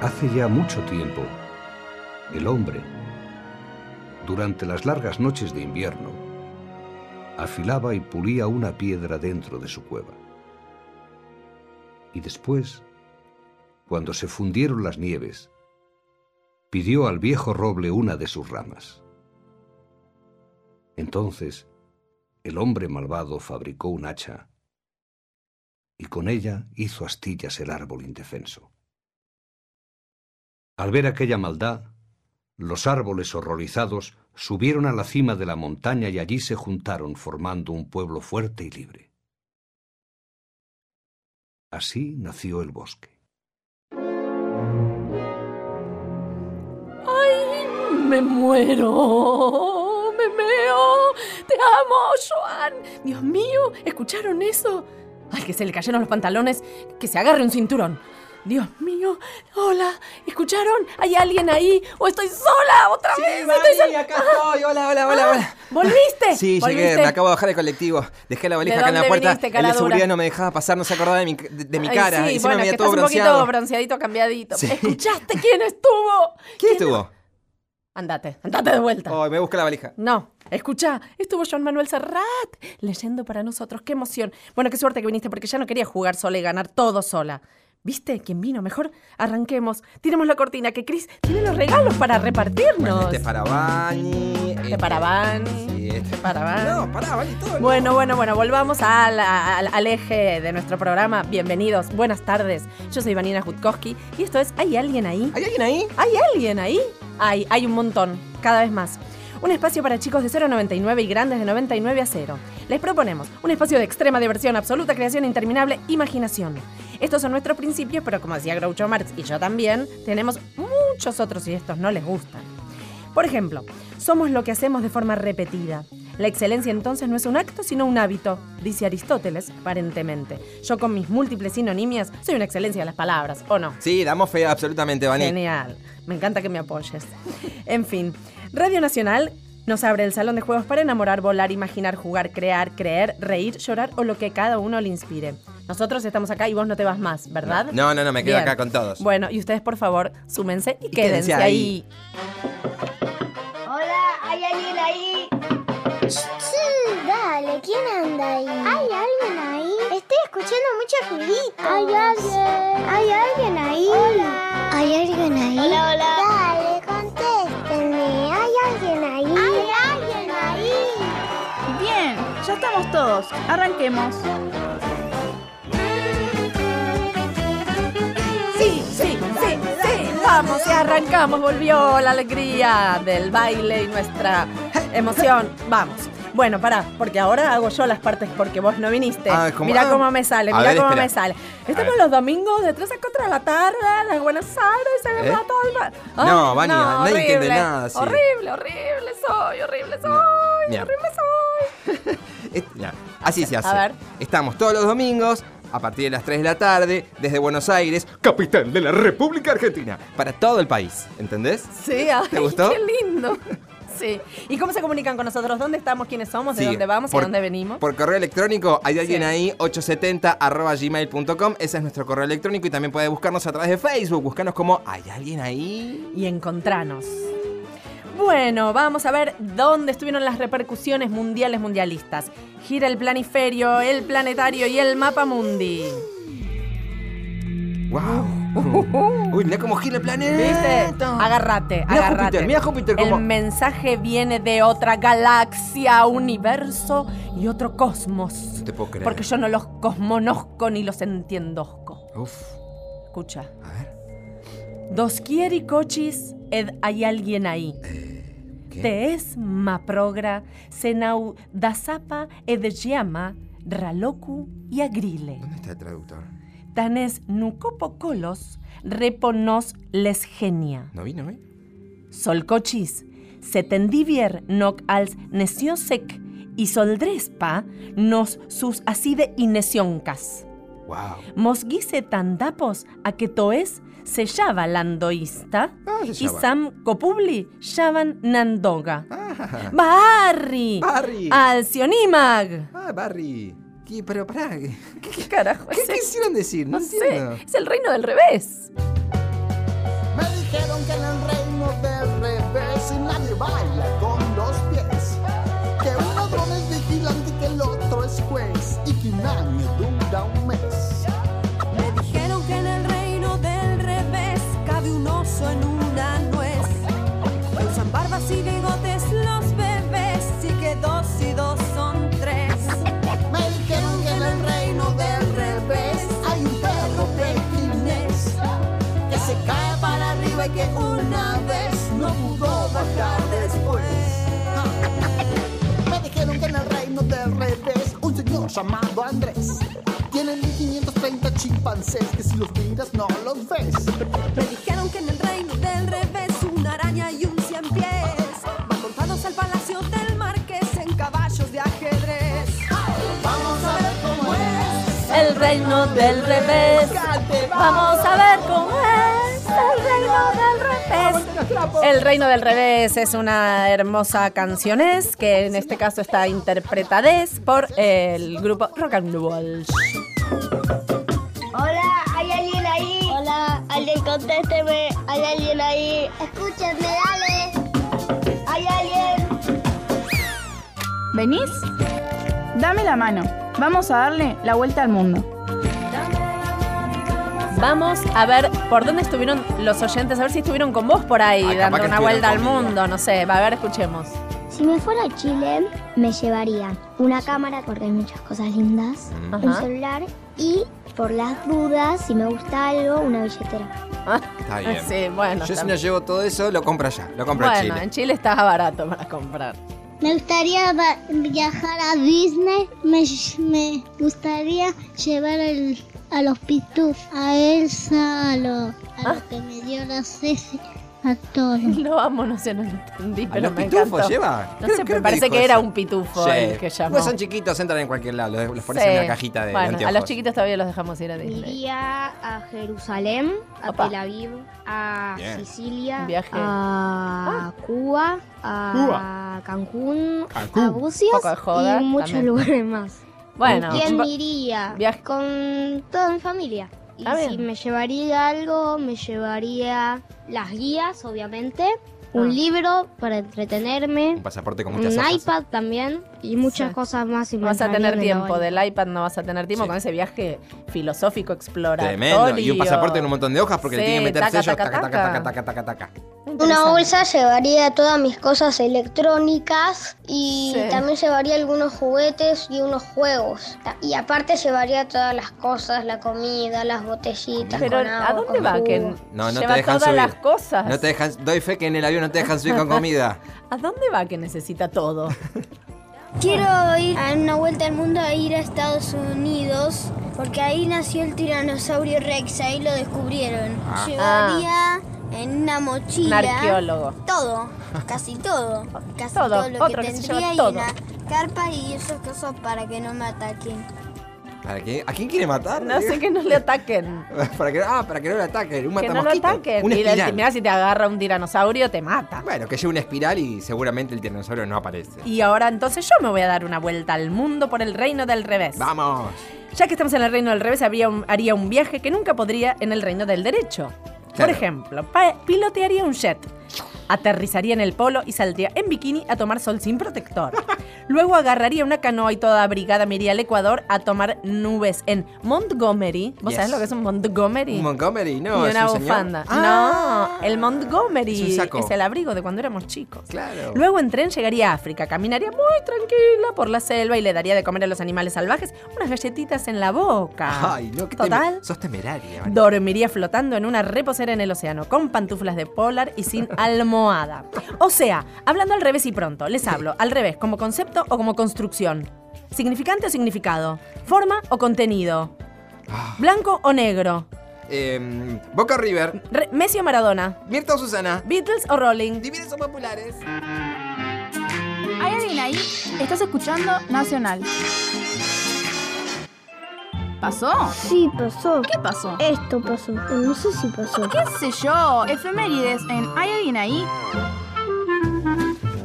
Hace ya mucho tiempo, el hombre, durante las largas noches de invierno, afilaba y pulía una piedra dentro de su cueva. Y después, cuando se fundieron las nieves, pidió al viejo roble una de sus ramas. Entonces, el hombre malvado fabricó un hacha y con ella hizo astillas el árbol indefenso. Al ver aquella maldad, los árboles horrorizados subieron a la cima de la montaña y allí se juntaron formando un pueblo fuerte y libre. Así nació el bosque. ¡Ay, me muero! ¡Me meo! ¡Te amo, Joan! Dios mío, ¿escucharon eso? Ay, que se le cayeron los pantalones, que se agarre un cinturón. Dios mío, hola, ¿escucharon? ¿Hay alguien ahí? ¿O estoy sola otra Sí, vez? Mari, Estoy sola. acá estoy. Hola, hola, hola, Ah, hola. ¿Volviste? Sí, ¿Volviste? llegué, me acabo de bajar del colectivo. Dejé la valija ¿De acá en la puerta. viniste, el de seguridad no me dejaba pasar, no se acordaba de mi, de, de mi Ay, cara. Sí, Encima bueno, me que veía todo estás un poquito bronceadito, cambiadito. Sí. ¿Escuchaste quién estuvo? ¿Quién estuvo? Andate, andate de vuelta. Oh, me busca la valija. No, escucha, estuvo Joan Manuel Serrat leyendo para nosotros. ¡Qué emoción! Bueno, qué suerte que viniste porque ya no quería jugar sola y ganar todo sola. ¿Viste quién vino? Mejor arranquemos. Tiremos la cortina, que Chris tiene los regalos para repartirnos. Este para Bani. Este para Bani. Sí, este para Bani. No, pará, Bani, todo. Bueno, bueno, bueno, volvamos al, al- al eje de nuestro programa. Bienvenidos, buenas tardes. Yo soy Vanina Jutkowski y esto es ¿Hay alguien ahí? ¿Hay alguien ahí? ¿Hay alguien ahí? Hay, hay un montón, cada vez más. Un espacio para chicos de 0,99 y grandes de 99 a 0. Les proponemos un espacio de extrema diversión, absoluta creación, interminable imaginación. Estos son nuestros principios, pero como decía Groucho Marx y yo también, tenemos muchos otros y estos no les gustan. Por ejemplo, somos lo que hacemos de forma repetida. La excelencia entonces no es un acto, sino un hábito, dice Aristóteles, aparentemente. Yo con mis múltiples sinonimias soy una excelencia de las palabras, ¿o no? Sí, damos fe absolutamente, Bani. Genial. Me encanta que me apoyes. En fin, Radio Nacional nos abre el salón de juegos para enamorar, volar, imaginar, jugar, crear, creer, reír, llorar o lo que cada uno le inspire. Nosotros estamos acá y vos no te vas más, ¿verdad? No, no, no, me quedo Bien. acá con todos. Bueno, y ustedes por favor, súmense y, Y quédense, quédense ahí. ahí. Hola, ¿hay alguien ahí? Sí, dale, ¿quién anda ahí? ¿Hay alguien ahí? Estoy escuchando mucho ruidito. ¿Hay alguien? ¿Hay alguien ahí? Hola. ¿Hay alguien ahí? Hola, hola. Dale, contéstenme. Ya estamos todos. Arranquemos. Sí, sí, sí, sí. Vamos y arrancamos. Volvió la alegría del baile y nuestra emoción. Vamos. Bueno, pará, porque ahora hago yo las partes porque vos no viniste. Ah, ¿cómo? Mirá Ah. cómo me sale, mirá ver, cómo espera. me sale. Estamos los domingos de 3 a 4 de la tarde, las Buenos Aires, se ¿Eh? va todo el mar. No, Vani, nadie entiende nada, sí. Horrible, horrible soy, horrible soy, Mira. horrible soy. Es- ya, así se hace. A ver. Estamos todos los domingos a partir de las 3 de la tarde desde Buenos Aires, capital de la República Argentina, para todo el país, ¿entendés? Sí, ay, ¿Te gustó? qué lindo. Sí. ¿Y cómo se comunican con nosotros? ¿Dónde estamos? ¿Quiénes somos? ¿De Sí, dónde vamos? ¿Y por- a dónde venimos? Por correo electrónico, hay alguien Sí. ahí, 870 arroba gmail.com. Ese es nuestro correo electrónico y también puede buscarnos a través de Facebook. Buscarnos como ¿Hay alguien ahí? y encontranos. Bueno, vamos a ver dónde estuvieron las repercusiones mundiales mundialistas. Gira el planiferio, el planetario y el mapa mundi. ¡Wow! Uy, mira cómo gira el planeta. ¿Viste? Agárrate, Mira agárrate. Júpiter, mira Júpiter El mensaje viene de otra galaxia, universo y otro cosmos. No te puedo creer. Porque yo no los cosmonosco ni los entiendosco. Uf, Escucha. a ver. Dos quieri cochis ed hay alguien ahí. ¿Qué? Te es ma progra, senau da zapa ed llama raloku y agrile. ¿Dónde está el traductor? Tanes nucopo colos reponos les genia. ¿No vino, eh? Solcochis, setendivier noc als nesiosec y soldrespa nos sus aside inesioncas. ¡Wow! Mosguise tandapos a que toes se llava landoísta Ah, se y sam copubli llavan nandoga. Ah, Barry, Barry. Alcionimag. ah, Barry. ¿Qué? Pero pará. ¿Qué, ¿Qué carajo qué es eso? quisieron decir? No, No sé, entiendo. es el reino del revés. dijeron que en el reino del revés nadie baila con los revés un señor llamado Andrés tiene 1530 chimpancés que si los miras no los ves. Me dijeron que en el reino del revés una araña y un cien pies van montados al palacio del marqués en caballos de ajedrez. Vamos a ver cómo es. El reino del revés. Vamos a ver cómo es. El reino del revés. El reino del revés es una hermosa canciones que en este caso está interpretades por el grupo Rock and Roll. Hola, ¿hay alguien ahí? Hola, alguien contésteme. ¿Hay alguien ahí? Escúchenme, dale. ¿Hay alguien? ¿Venís? Dame la mano. Vamos a darle la vuelta al mundo. Vamos a ver por dónde estuvieron los oyentes, a ver si estuvieron con vos por ahí, Ay, dando una vuelta al mundo, no sé, va a ver, escuchemos. Si me fuera a Chile, me llevaría una cámara, porque hay muchas cosas lindas, un celular y, por las dudas, si me gusta algo, una billetera. Está bien. Sí, bueno. Yo si no llevo todo eso, lo compro allá. Lo compro en bueno, Chile. en Chile está barato para comprar. Me gustaría viajar a Disney, me, me gustaría llevar a los pitufos, a Elsa, a lo, Ah. que me dio la Ceci, a todos. No sé, no lo entendí, ¿A pero los me pitufos encantó. lleva? No Creo- sé, creo me parece dijo que era eso. un pitufo Sí. el que llamó. Pues son chiquitos, entran en cualquier lado. Los, los pones Sí. en una cajita de, Bueno, a los chiquitos todavía los dejamos ir a Disney. Iría a Jerusalén, a Opa. Tel Aviv, a Bien. Sicilia, viaje. a Cuba, a Cancún, Cancún. a Bucios Poco de joda y muchos también. lugares más. Bueno, ¿Quién iría? viaje. Con toda mi familia. Y si me llevaría algo, me llevaría las guías, obviamente, un Ah. libro para entretenerme, Un pasaporte con un muchas hojas. iPad también y muchas Sí. cosas más. y no vas a tener tiempo, del iPad no vas a tener tiempo Sí. con ese viaje filosófico exploratorio. Tremendo. Y un pasaporte en un montón de hojas porque le Sí, tienen que meter taca, sellos. taca, Taca, taca, taca. taca, taca, taca, taca. Una bolsa llevaría todas mis cosas electrónicas y Sí. también llevaría algunos juguetes y unos juegos. Y aparte llevaría todas las cosas, la comida, las botellitas. Pero con ¿a dónde con va? Que. No, no lleva te dejan todas subir. las cosas. No te dejan, doy fe que en el avión no te dejan subir con comida. ¿A dónde va que necesita todo? Quiero ir a una vuelta al mundo a ir a Estados Unidos porque ahí nació el tiranosaurio Rex, ahí lo descubrieron. Ah. Llevaría en una Un mochila arqueólogo. todo, casi todo, casi Todo, todo, lo otro que que tendría lleva y todo. una carpa y esas cosas para que no me ataquen. ¿Para qué? ¿A quién quiere matar? No sé que no le ataquen. para que, ah, para que no lo ataquen. Un Que no lo ataquen. La- espiral. mirá, si te agarra un tiranosaurio, te mata. Bueno, que lleve una espiral y seguramente el tiranosaurio no aparece. Y ahora entonces yo me voy a dar una vuelta al mundo por el reino del revés. ¡Vamos! Ya que estamos en el reino del revés, habría un- haría un viaje que nunca podría en el reino del derecho. Por Claro. ejemplo, pa- pilotearía un jet, aterrizaría en el polo y saldría en bikini a tomar sol sin protector. Luego agarraría una canoa y toda abrigada me iría al Ecuador a tomar nubes en Montgomery. ¿Vos Yes. sabés lo que es un Montgomery? Montgomery, no, y es una señor. bufanda. Ah, no, el Montgomery Es saco. el abrigo de cuando éramos chicos. Claro. Luego en tren llegaría a África, caminaría muy tranquila por la selva y le daría de comer a los animales salvajes unas galletitas en la boca. Ay, no, que Total. sos temeraria. Dormiría flotando en una reposera en el océano, con pantuflas de polar y sin almohada. O sea, hablando al revés y pronto, les hablo al revés, como concepto o como construcción. Significante o significado. Forma o contenido. Ah. Blanco o negro. Em, Boca River. Re- Messi o Maradona. Mirta o Susana. Beatles o Rolling. Divides o populares. ¿Hay alguien ahí? Estás escuchando Nacional. ¿Pasó? Sí, pasó. ¿Qué pasó? Esto pasó. No sé si pasó. ¿Qué sé yo? Efemérides en ¿Hay alguien ahí?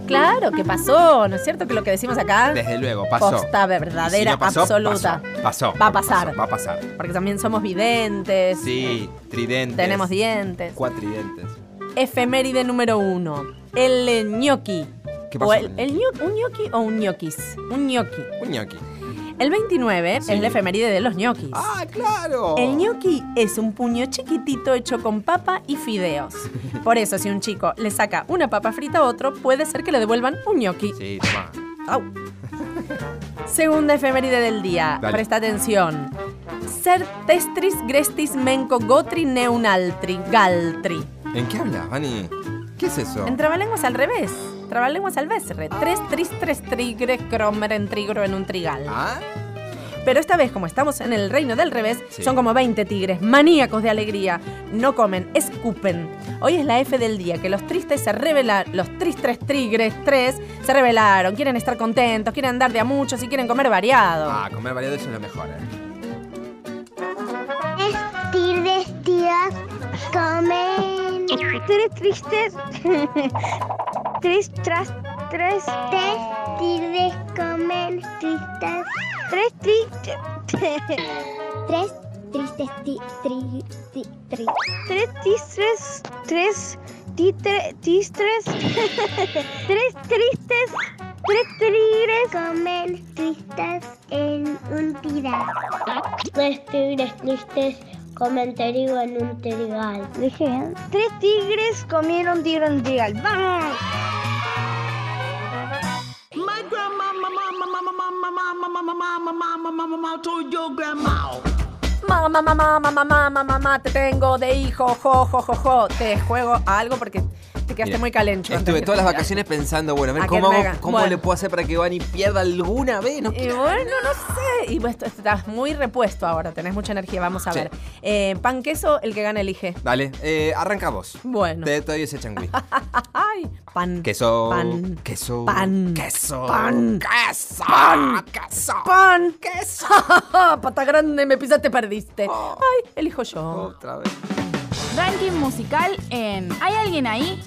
Claro, que pasó, ¿no es cierto? Que lo que decimos acá. Desde luego, pasó. Posta verdadera, si no pasó, absoluta. Pasó. pasó, Va a pasar. pasó, va a pasar. Porque también somos videntes. Sí, tridentes. Tenemos dientes. Cuatridentes. Efeméride número uno. El ñoqui. ¿Qué O pasó? el, el ño- ¿Un ñoqui o un ñoquis? Un ñoqui. Un ñoqui. El 29 Sí. es la efeméride de los ñoquis. ¡Ah, claro! El ñoqui es un puño chiquitito hecho con papa y fideos. Por eso, si un chico le saca una papa frita a otro, puede ser que le devuelvan un ñoqui. Sí, toma. Au. Segunda efeméride del día. Dale. Presta atención. Ser testris grestis menco gotri neunaltri galtri. ¿En qué hablas, Vani? ¿Qué es eso? En trabalenguas al revés. Trabalenguas al vesre. Tres tris tres trigre cromer en trigro en un trigal. ¿Ah? Pero esta vez, como estamos en el reino del revés, Sí. son como 20 tigres, maníacos de alegría. No comen, escupen. Hoy es la F del día, que los tristes se revelaron, los tristes tigres, tres, se revelaron. Quieren estar contentos, quieren andar de a muchos y quieren comer variado. Ah, comer variado eso es lo mejor, ¿eh? Tigres, tías, comen. Tres tristes. tres tras tres. Tres tigres comen tristes. Tres tristes. tres tristes ti, tri, ti, tri. Tres tistres. Tres titre, tistres. tres tristes. Tres tigres comen tristes en un tirar. Tres tigres tristes comen trigo en un trigal. Dije bien. Tres tigres comieron trigo en un trigal. ¡Vamos! My grandma, mama, mama, mama, mama, mama, mama, mama, mama, told your grandma. Mamá, mamá, mamá, mamá, mamá, mamá, te tengo de hijo, jo, jo, jo, jo. Te juego algo porque te quedaste Mira, muy calencho. Estuve todas las vacaciones pensando, bueno, a ver A cómo, hago- cómo bueno. le puedo hacer para que Vani pierda alguna vez. No Y bueno, no sé. Y pues estás muy repuesto ahora, tenés mucha energía. Vamos a Sí. ver. Eh, pan queso, el que gana elige. Dale, eh, arranca vos. Bueno. Te doy ese changüí. Ay, pan. Queso. Pan. Queso. Pan. Queso. Pan. Queso. Pan. Queso. Pan. Queso. Pata grande, me pisaste, perdiste. Ay, elijo yo. Otra vez. Ranking musical en ¿Hay alguien ahí?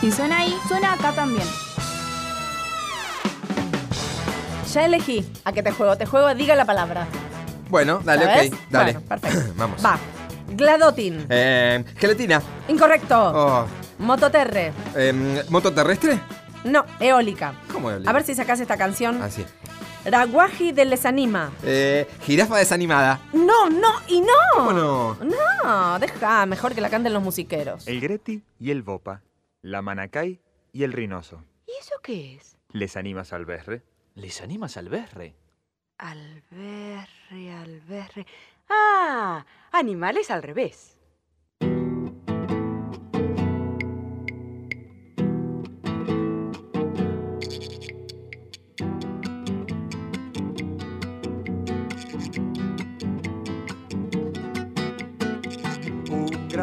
Si suena ahí, suena acá también. Ya elegí. ¿A qué te juego? Te juego, diga la palabra. Bueno, dale, ¿Sabes? ok. Dale. Bueno, perfecto. Vamos. Va. Gladotin. Eh, gelatina. Incorrecto. Oh, Mototerre. em, ¿Moto terrestre? No, eólica. ¿Cmo A ver si sacás esta canción. Así. Raguaji de Lesanima. Eh, jirafa desanimada. No, no y no. ¿Cómo no? No, deja, mejor que la canten los musiqueros. El Greti y el Bopa, la Manacay y el Rinoso. ¿Y eso qué es? ¿Les animas al berre? ¿Les animas al berre? Alberre, alberre. Ah, animales al revés.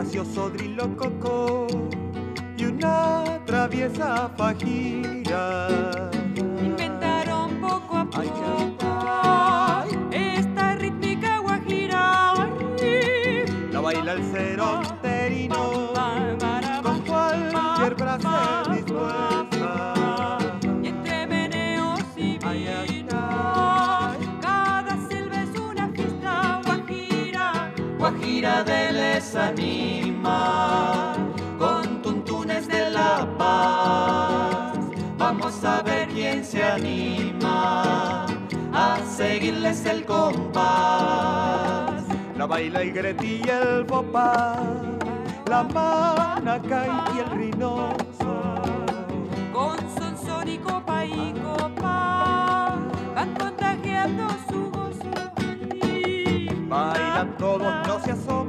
Gracioso drilo coco y una traviesa fajira. Inventaron poco a poco guajira. Guajira de les anima con tuntunes de la paz. Vamos a ver quién se anima a seguirles el compás. La baila greti y el bopa, la manacay y el rinoso. Con son y copa y copa no se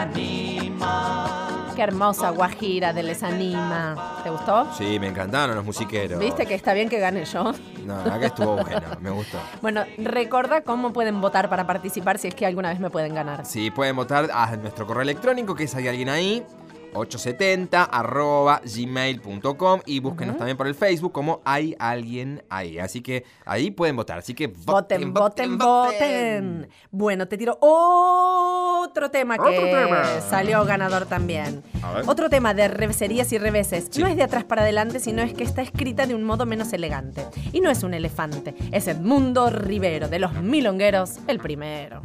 anima. Qué hermosa Guajira de Les Anima. ¿Te gustó? Sí, me encantaron los musiqueros. ¿Viste que está bien que gane yo? No, que estuvo bueno, me gustó. Bueno, recuerda cómo pueden votar para participar si es que alguna vez me pueden ganar. Sí, pueden votar a nuestro correo electrónico, que es hay alguien ahí, 870 arroba gmail.com y búsquenos también por el Facebook como hay alguien ahí. Así que ahí pueden votar. Así que Voten, voten, voten. Bueno, te tiro otro tema que Otro tema. salió ganador también. Otro tema de reveserías y reveses. No es de atrás para adelante, sino es que está escrita de un modo menos elegante. Y no es un elefante, es Edmundo Rivero, de los milongueros, el primero.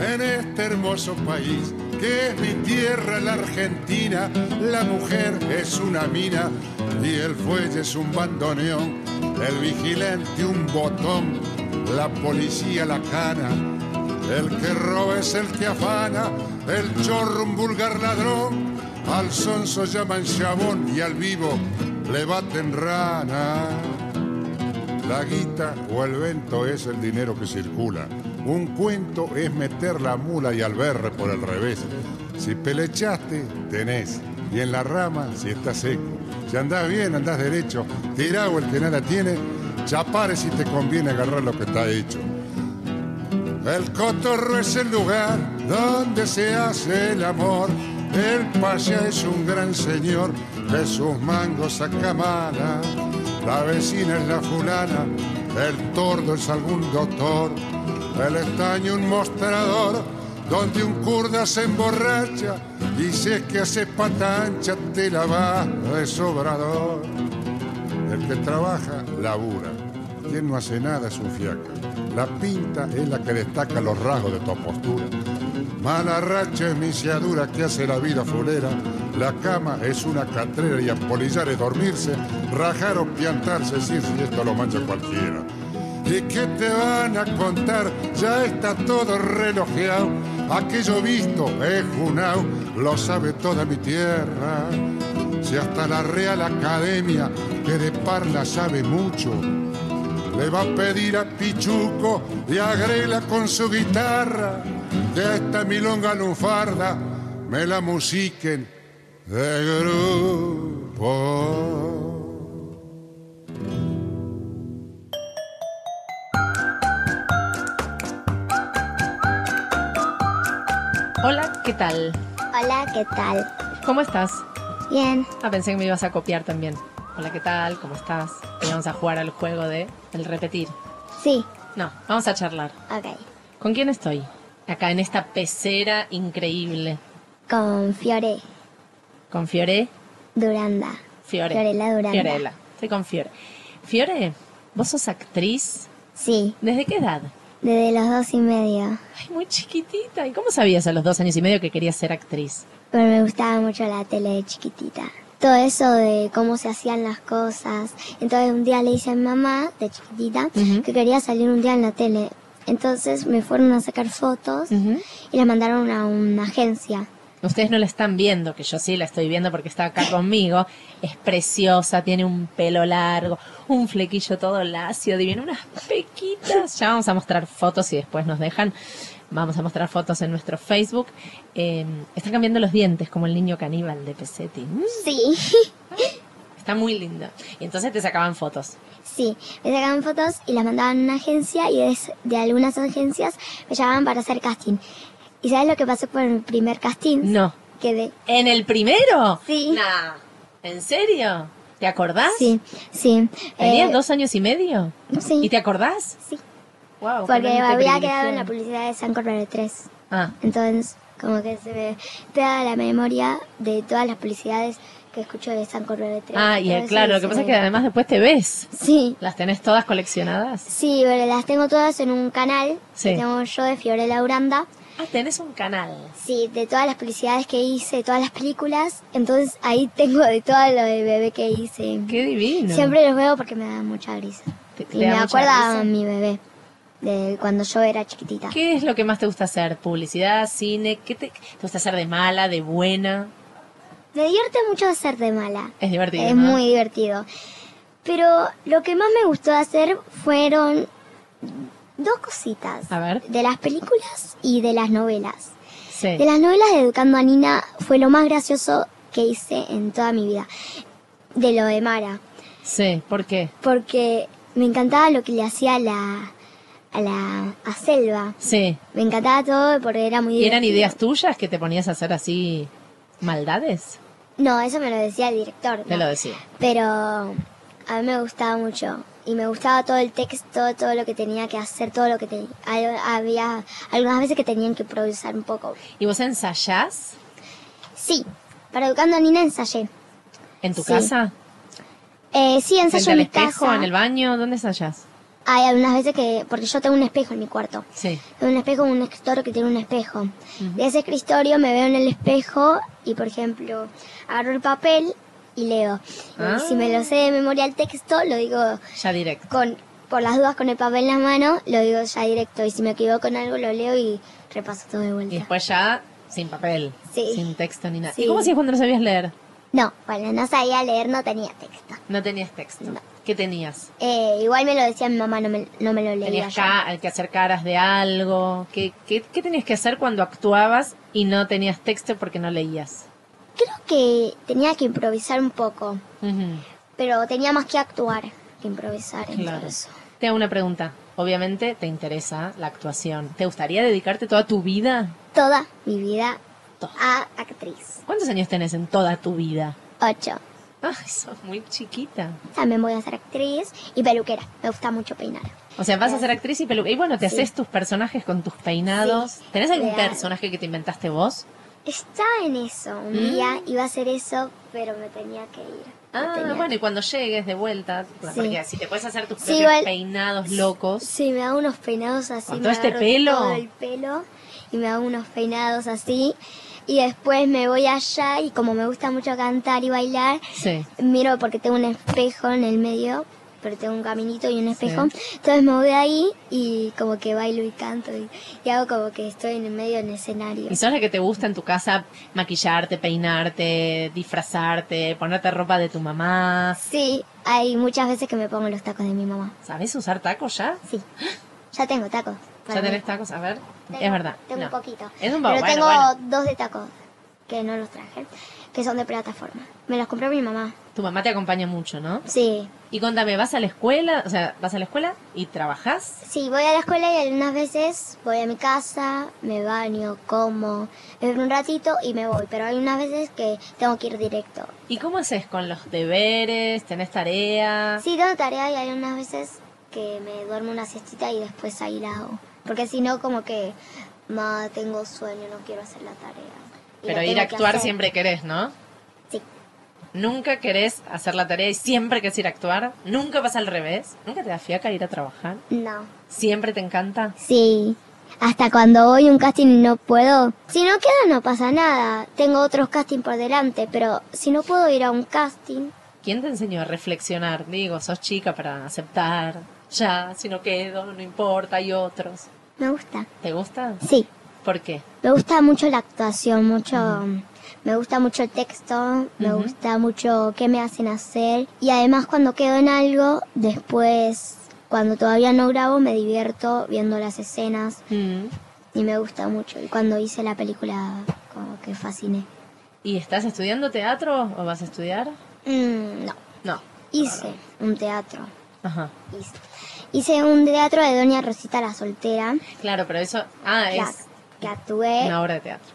En este hermoso país que es mi tierra, la Argentina, la mujer es una mina y el fuelle es un bandoneón, el vigilante un botón, la policía la cana, el que roba es el que afana, el chorro un vulgar ladrón, al sonso llaman chabón y al vivo le baten rana. La guita o el vento es el dinero que circula. Un cuento es meter la mula y al berre por el revés. Si pelechaste, tenés. Y en la rama, si estás seco. Si andás bien, andás derecho. Tirado el que nada tiene. Chapare si te conviene agarrar lo que está hecho. El cotorro es el lugar donde se hace el amor. El paya es un gran señor de sus mangos saca mala. La vecina es la fulana, el tordo es algún doctor, el estaño un mostrador donde un kurda se emborracha y si que hace patancha te la va de sobrador. El que trabaja, labura. Quien no hace nada es un fiaca. La pinta es la que destaca los rasgos de tu postura. Mala racha es misiadura que hace la vida fulera. La cama es una catrera y ampolillar es dormirse, rajar o piantarse, decir si esto lo mancha cualquiera. ¿Y qué te van a contar? Ya está todo relojeado. Aquello visto es junao, lo sabe toda mi tierra. Si hasta la Real Academia, que de parla sabe mucho, le va a pedir a Pichuco y agrela con su guitarra de esta milonga lunfarda me la musiquen de grupo. Hola, ¿qué tal? Hola, ¿qué tal? ¿Cómo estás? Bien. Ah, pensé que me ibas a copiar también. Hola, ¿qué tal? ¿Cómo estás? Y vamos a jugar al juego de el repetir. Sí. No, vamos a charlar. Ok. ¿Con quién estoy? Acá en esta pecera increíble. Con Fiore ¿Con Fiore? Duranda. Fiore. Fiorella Duranda. Fiorella. Estoy con Fiore. Fiore, ¿vos sos actriz? Sí. ¿Desde qué edad? Desde los dos y medio. Ay, muy chiquitita. ¿Y cómo sabías a los dos años y medio que querías ser actriz? Pero me gustaba mucho la tele de chiquitita. Todo eso de cómo se hacían las cosas. Entonces un día le dije a mi mamá, de chiquitita, Ujú. que quería salir un día en la tele. Entonces me fueron a sacar fotos y las mandaron a una agencia. Ustedes no la están viendo, que yo sí la estoy viendo porque está acá conmigo. Es preciosa, tiene un pelo largo, un flequillo todo lacio, divino, unas pequitas. Ya vamos a mostrar fotos y después nos dejan. Vamos a mostrar fotos en nuestro Facebook. Eh, están cambiando los dientes como el niño caníbal de Pesetti. Mm, Sí. Está muy linda. Y entonces te sacaban fotos. Sí, me sacaban fotos y las mandaban a una agencia y de, de algunas agencias me llamaban para hacer casting. ¿Y sabes lo que pasó con el primer casting? No. Quedé. ¿En el primero? Sí. Nah. ¿En serio? ¿Te acordás? Sí, sí. ¿Tenías Eh, dos años y medio? Sí. ¿Y te acordás? Sí. Wow, Porque me había quedado en la publicidad de San Correo 3. Ah. Entonces, como que se me te da la memoria de todas las publicidades que escucho de San Correo 3. Ah, y eh, claro, lo que pasa es que además después te ves. Sí. ¿Las tenés todas coleccionadas? Sí, pero las tengo todas en un canal Sí. que tengo yo de Fiorella Uranda. Ah, tenés un canal. Sí, de todas las publicidades que hice, de todas las películas. Entonces ahí tengo de todo lo de bebé que hice. Qué divino. Siempre los veo porque me da mucha risa. Te- y te me da acuerda a mi bebé de cuando yo era chiquitita. ¿Qué es lo que más te gusta hacer? ¿Publicidad, cine? ¿Qué te, te gusta hacer de mala, de buena? Me divierte mucho ser de mala. Es divertido. Es ¿no? muy divertido. Pero lo que más me gustó hacer fueron dos cositas. A ver. De las películas y de las novelas. Sí. De las novelas de Educando a Nina fue lo más gracioso que hice en toda mi vida. De lo de Mara. Sí, ¿por qué? Porque me encantaba lo que le hacía a la, a la a Selva. Sí. Me encantaba todo porque era muy ¿Y eran divertido. ideas tuyas que te ponías a hacer así maldades? No, eso me lo decía el director. Te ¿no? lo decía. Pero a mí me gustaba mucho. Y me gustaba todo el texto, todo lo que tenía que hacer, todo lo que tenía. Había algunas veces que tenían que improvisar un poco. ¿Y vos ensayás Sí, para Educando a Nina ensayé. en tu Sí. casa? Eh, sí, ¿Frente ensayo en mi espejo, casa. en el baño? ¿Dónde ensayás? Hay algunas veces que, porque yo tengo un espejo en mi cuarto. Sí. Tengo un espejo, un escritorio que tiene un espejo. De ese escritorio me veo en el espejo y, por ejemplo, agarro el papel y leo. Ah. Y si me lo sé de memoria el texto, lo digo Ya directo. con, por las dudas con el papel en la mano, lo digo ya directo. Y si me equivoco en algo, lo leo y repaso todo de Y vuelta. después ya sin papel, Sí. sin texto ni nada. Sí. ¿Y cómo hacías cuando no sabías leer? No, bueno, no sabía leer, no tenía texto. No tenías texto. ¿Qué tenías? Eh, igual me lo decía mi mamá, no me, no me lo leía ¿Tenías yo. que hacer caras de algo? ¿Qué, qué, qué tenías que hacer cuando actuabas y no tenías texto porque no leías? Creo que tenía que improvisar un poco, Ujú. pero tenía más que actuar que improvisar Claro. todo eso. Te hago una pregunta. Obviamente te interesa la actuación. ¿Te gustaría dedicarte toda tu vida? Toda mi vida a actriz. ¿Cuántos años tenés en toda tu vida? Ocho. Ay, sos muy chiquita. También voy a ser actriz y peluquera. Me gusta mucho peinar. O sea, vas a ser actriz y peluca. Y bueno, te Sí. haces tus personajes con tus peinados. Sí. ¿Tenés algún Real. personaje que te inventaste vos? Estaba en eso. Un Mm. día iba a hacer eso, pero me tenía que ir. Ah, tenía bueno, y cuando llegues de vuelta, Sí. porque si te puedes hacer tus Sí, propios igual- peinados locos. Sí, me hago unos peinados así. ¿Con me todo este pelo? Todo el pelo y me hago unos peinados así. Y después me voy allá y como me gusta mucho cantar y bailar, Sí. miro porque tengo un espejo en el medio, pero tengo un caminito y un espejo. Sí. Entonces me voy ahí y como que bailo y canto y, y hago como que estoy en el medio del escenario. ¿Y sos la que te gusta en tu casa maquillarte, peinarte, disfrazarte, ponerte ropa de tu mamá? Sí, hay muchas veces que me pongo los tacos de mi mamá. ¿Sabes usar tacos ya? Sí. Ya tengo tacos. ¿Ya tenés tacos? A ver. Tengo- es verdad. Tengo no. un poquito. Es un Pero bueno, tengo bueno. dos de tacos que no los traje, que son de plataforma. Me los compró mi mamá. Tu mamá te acompaña mucho, ¿no? Sí. Y contame, ¿vas a la escuela? O sea, ¿vas a la escuela y trabajás? Sí, voy a la escuela y algunas veces voy a mi casa, me baño, como, veo un ratito y me voy. Pero hay unas veces que tengo que ir directo. ¿Y cómo haces con los deberes? ¿Tenés tarea? Sí, tengo tarea y hay unas veces que me duermo una siestita y después ahí la hago. Porque si no, como que, ma, tengo sueño, no quiero hacer la tarea. Y Pero la ir a que actuar siempre querés, ¿no? ¿Nunca querés hacer la tarea y siempre querés ir a actuar? ¿Nunca vas al revés? ¿Nunca te da fiaca ir a trabajar? No. ¿Siempre te encanta? Sí. Hasta cuando voy a un casting y no puedo. Si no quedo no pasa nada. Tengo otros castings por delante, pero si no puedo ir a un casting, ¿Quién te enseñó a reflexionar? Digo, sos chica para aceptar. Ya, si no quedo, no importa, hay otros. me gusta. ¿Te gusta? Sí. ¿Por qué? Me gusta mucho la actuación, mucho... Me gusta mucho el texto, me gusta mucho qué me hacen hacer. Y además cuando quedo en algo, después, cuando todavía no grabo, me divierto viendo las escenas. Mm. Y me gusta mucho. Y cuando hice la película, como que fasciné. ¿Y estás estudiando teatro o vas a estudiar? Mm, no. No. Hice un teatro. Ajá. Hice. Hice un teatro de Doña Rosita la Soltera. Claro, pero eso... Ah, es que actué una obra de teatro.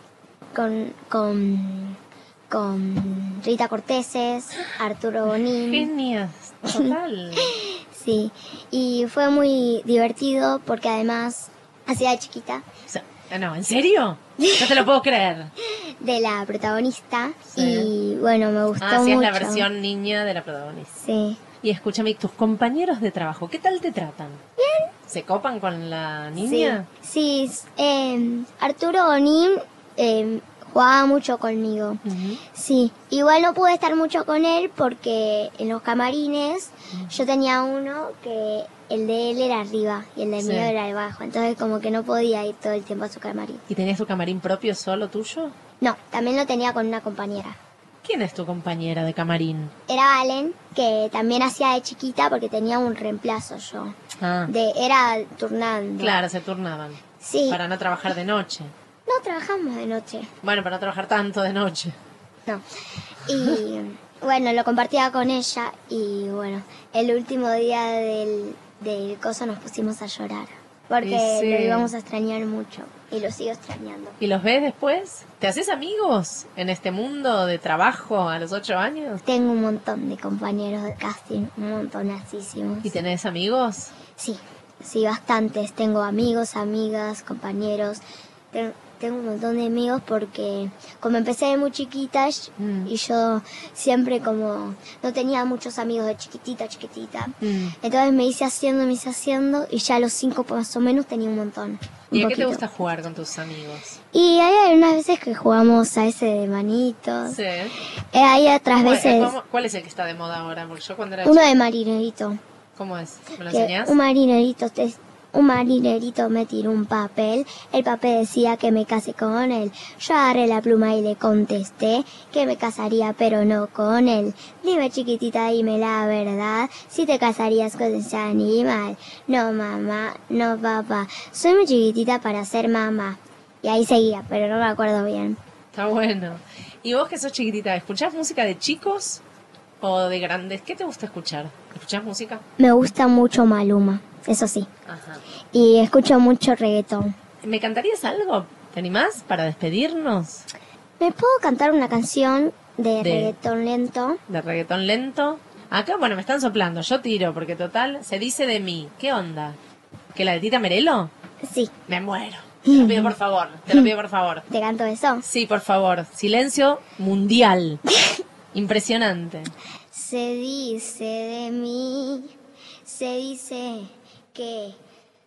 Con, con, con Rita Corteses, Arturo Bonín. Genias, total. sí, y fue muy divertido porque además hacía de chiquita no, ¿en serio? No te lo puedo creer. de la protagonista Sí. y bueno, me gustó Ah, sí, es la versión niña de la protagonista. Sí. Y escúchame, tus compañeros de trabajo, ¿qué tal te tratan? Bien. ¿Se copan con la niña? Sí, sí eh, Arturo Bonín eh, jugaba mucho conmigo. Sí, igual no pude estar mucho con él porque en los camarines yo tenía uno que el de él era arriba y el de Sí. mío era abajo, entonces como que no podía ir todo el tiempo a su camarín. ¿Y tenías tu camarín propio solo tuyo? No, también lo tenía con una compañera. ¿Quién es tu compañera de camarín? Era Valen, que también hacía de chiquita porque tenía un reemplazo yo. Ah, De, era turnando. claro, se turnaban. Sí. Para no trabajar de noche. No trabajamos de noche. Bueno, para no trabajar tanto de noche. No. Y bueno, lo compartía con ella y bueno, el último día del, del coso nos pusimos a llorar. Porque sí. lo íbamos a extrañar mucho y lo sigo extrañando. ¿Y los ves después? ¿Te haces amigos en este mundo de trabajo a los ocho años? Tengo un montón de compañeros de casting, un montonacísimos. ¿Y tenés amigos? Sí, sí, bastantes. Tengo amigos, amigas, compañeros. Tengo un montón de amigos porque como empecé de muy chiquita Mm. y yo siempre como no tenía muchos amigos de chiquitita, chiquitita. Mm. Entonces me hice haciendo, me hice haciendo y ya a los cinco más o menos tenía un montón. un ¿Y a qué te gusta jugar con tus amigos? Y hay algunas veces que jugamos a ese de manitos. Sí. Eh, hay otras ¿Cuál- veces cómo- ¿Cuál es el que está de moda ahora? Porque yo cuando era uno chica- de marinerito. ¿Cómo es? ¿Me lo enseñás? un marinerito te- un marinerito me tiró un papel, el papel decía que me case con él. Yo agarré la pluma y le contesté que me casaría pero no con él. Dime chiquitita, dime la verdad, si te casarías con ese animal. No mamá, no papá, soy muy chiquitita para ser mamá. Y ahí seguía, pero no me acuerdo bien. Está bueno. ¿Y vos que sos chiquitita, escuchás música de chicos o de grandes? ¿Qué te gusta escuchar? ¿Escuchás música? Me gusta mucho Maluma, eso sí. Ajá. Y escucho mucho reggaetón. ¿Me cantarías algo? ¿Te animás para despedirnos? ¿Me puedo cantar una canción de, De- reggaetón lento? ¿De reggaetón lento? Acá, bueno, me están soplando. Yo tiro, porque total, se dice de mí. ¿Qué onda? ¿Que la de Tita Merelo? Sí. Me muero. Te lo pido por favor. Te lo pido por favor. ¿Te canto eso? Sí, por favor. Silencio mundial. Impresionante. Se dice de mí, se dice que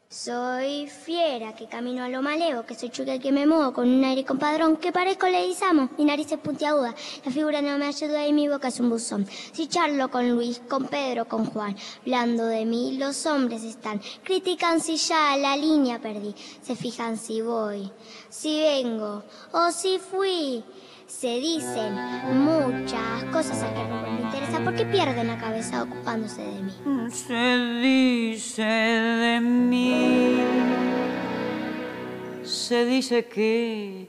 soy fiera, que camino a lo malevo, que soy chuca que me muevo con un aire compadrón, que parezco leguizamo, mi nariz es puntiaguda, la figura no me ayuda y mi boca es un buzón. Si charlo con Luis, con Pedro, con Juan, hablando de mí, los hombres están, critican si ya la línea perdí, se fijan si voy, si vengo o si fui. Se dicen muchas cosas al que no me interesa porque pierden la cabeza ocupándose de mí. Se dice de mí, se dice que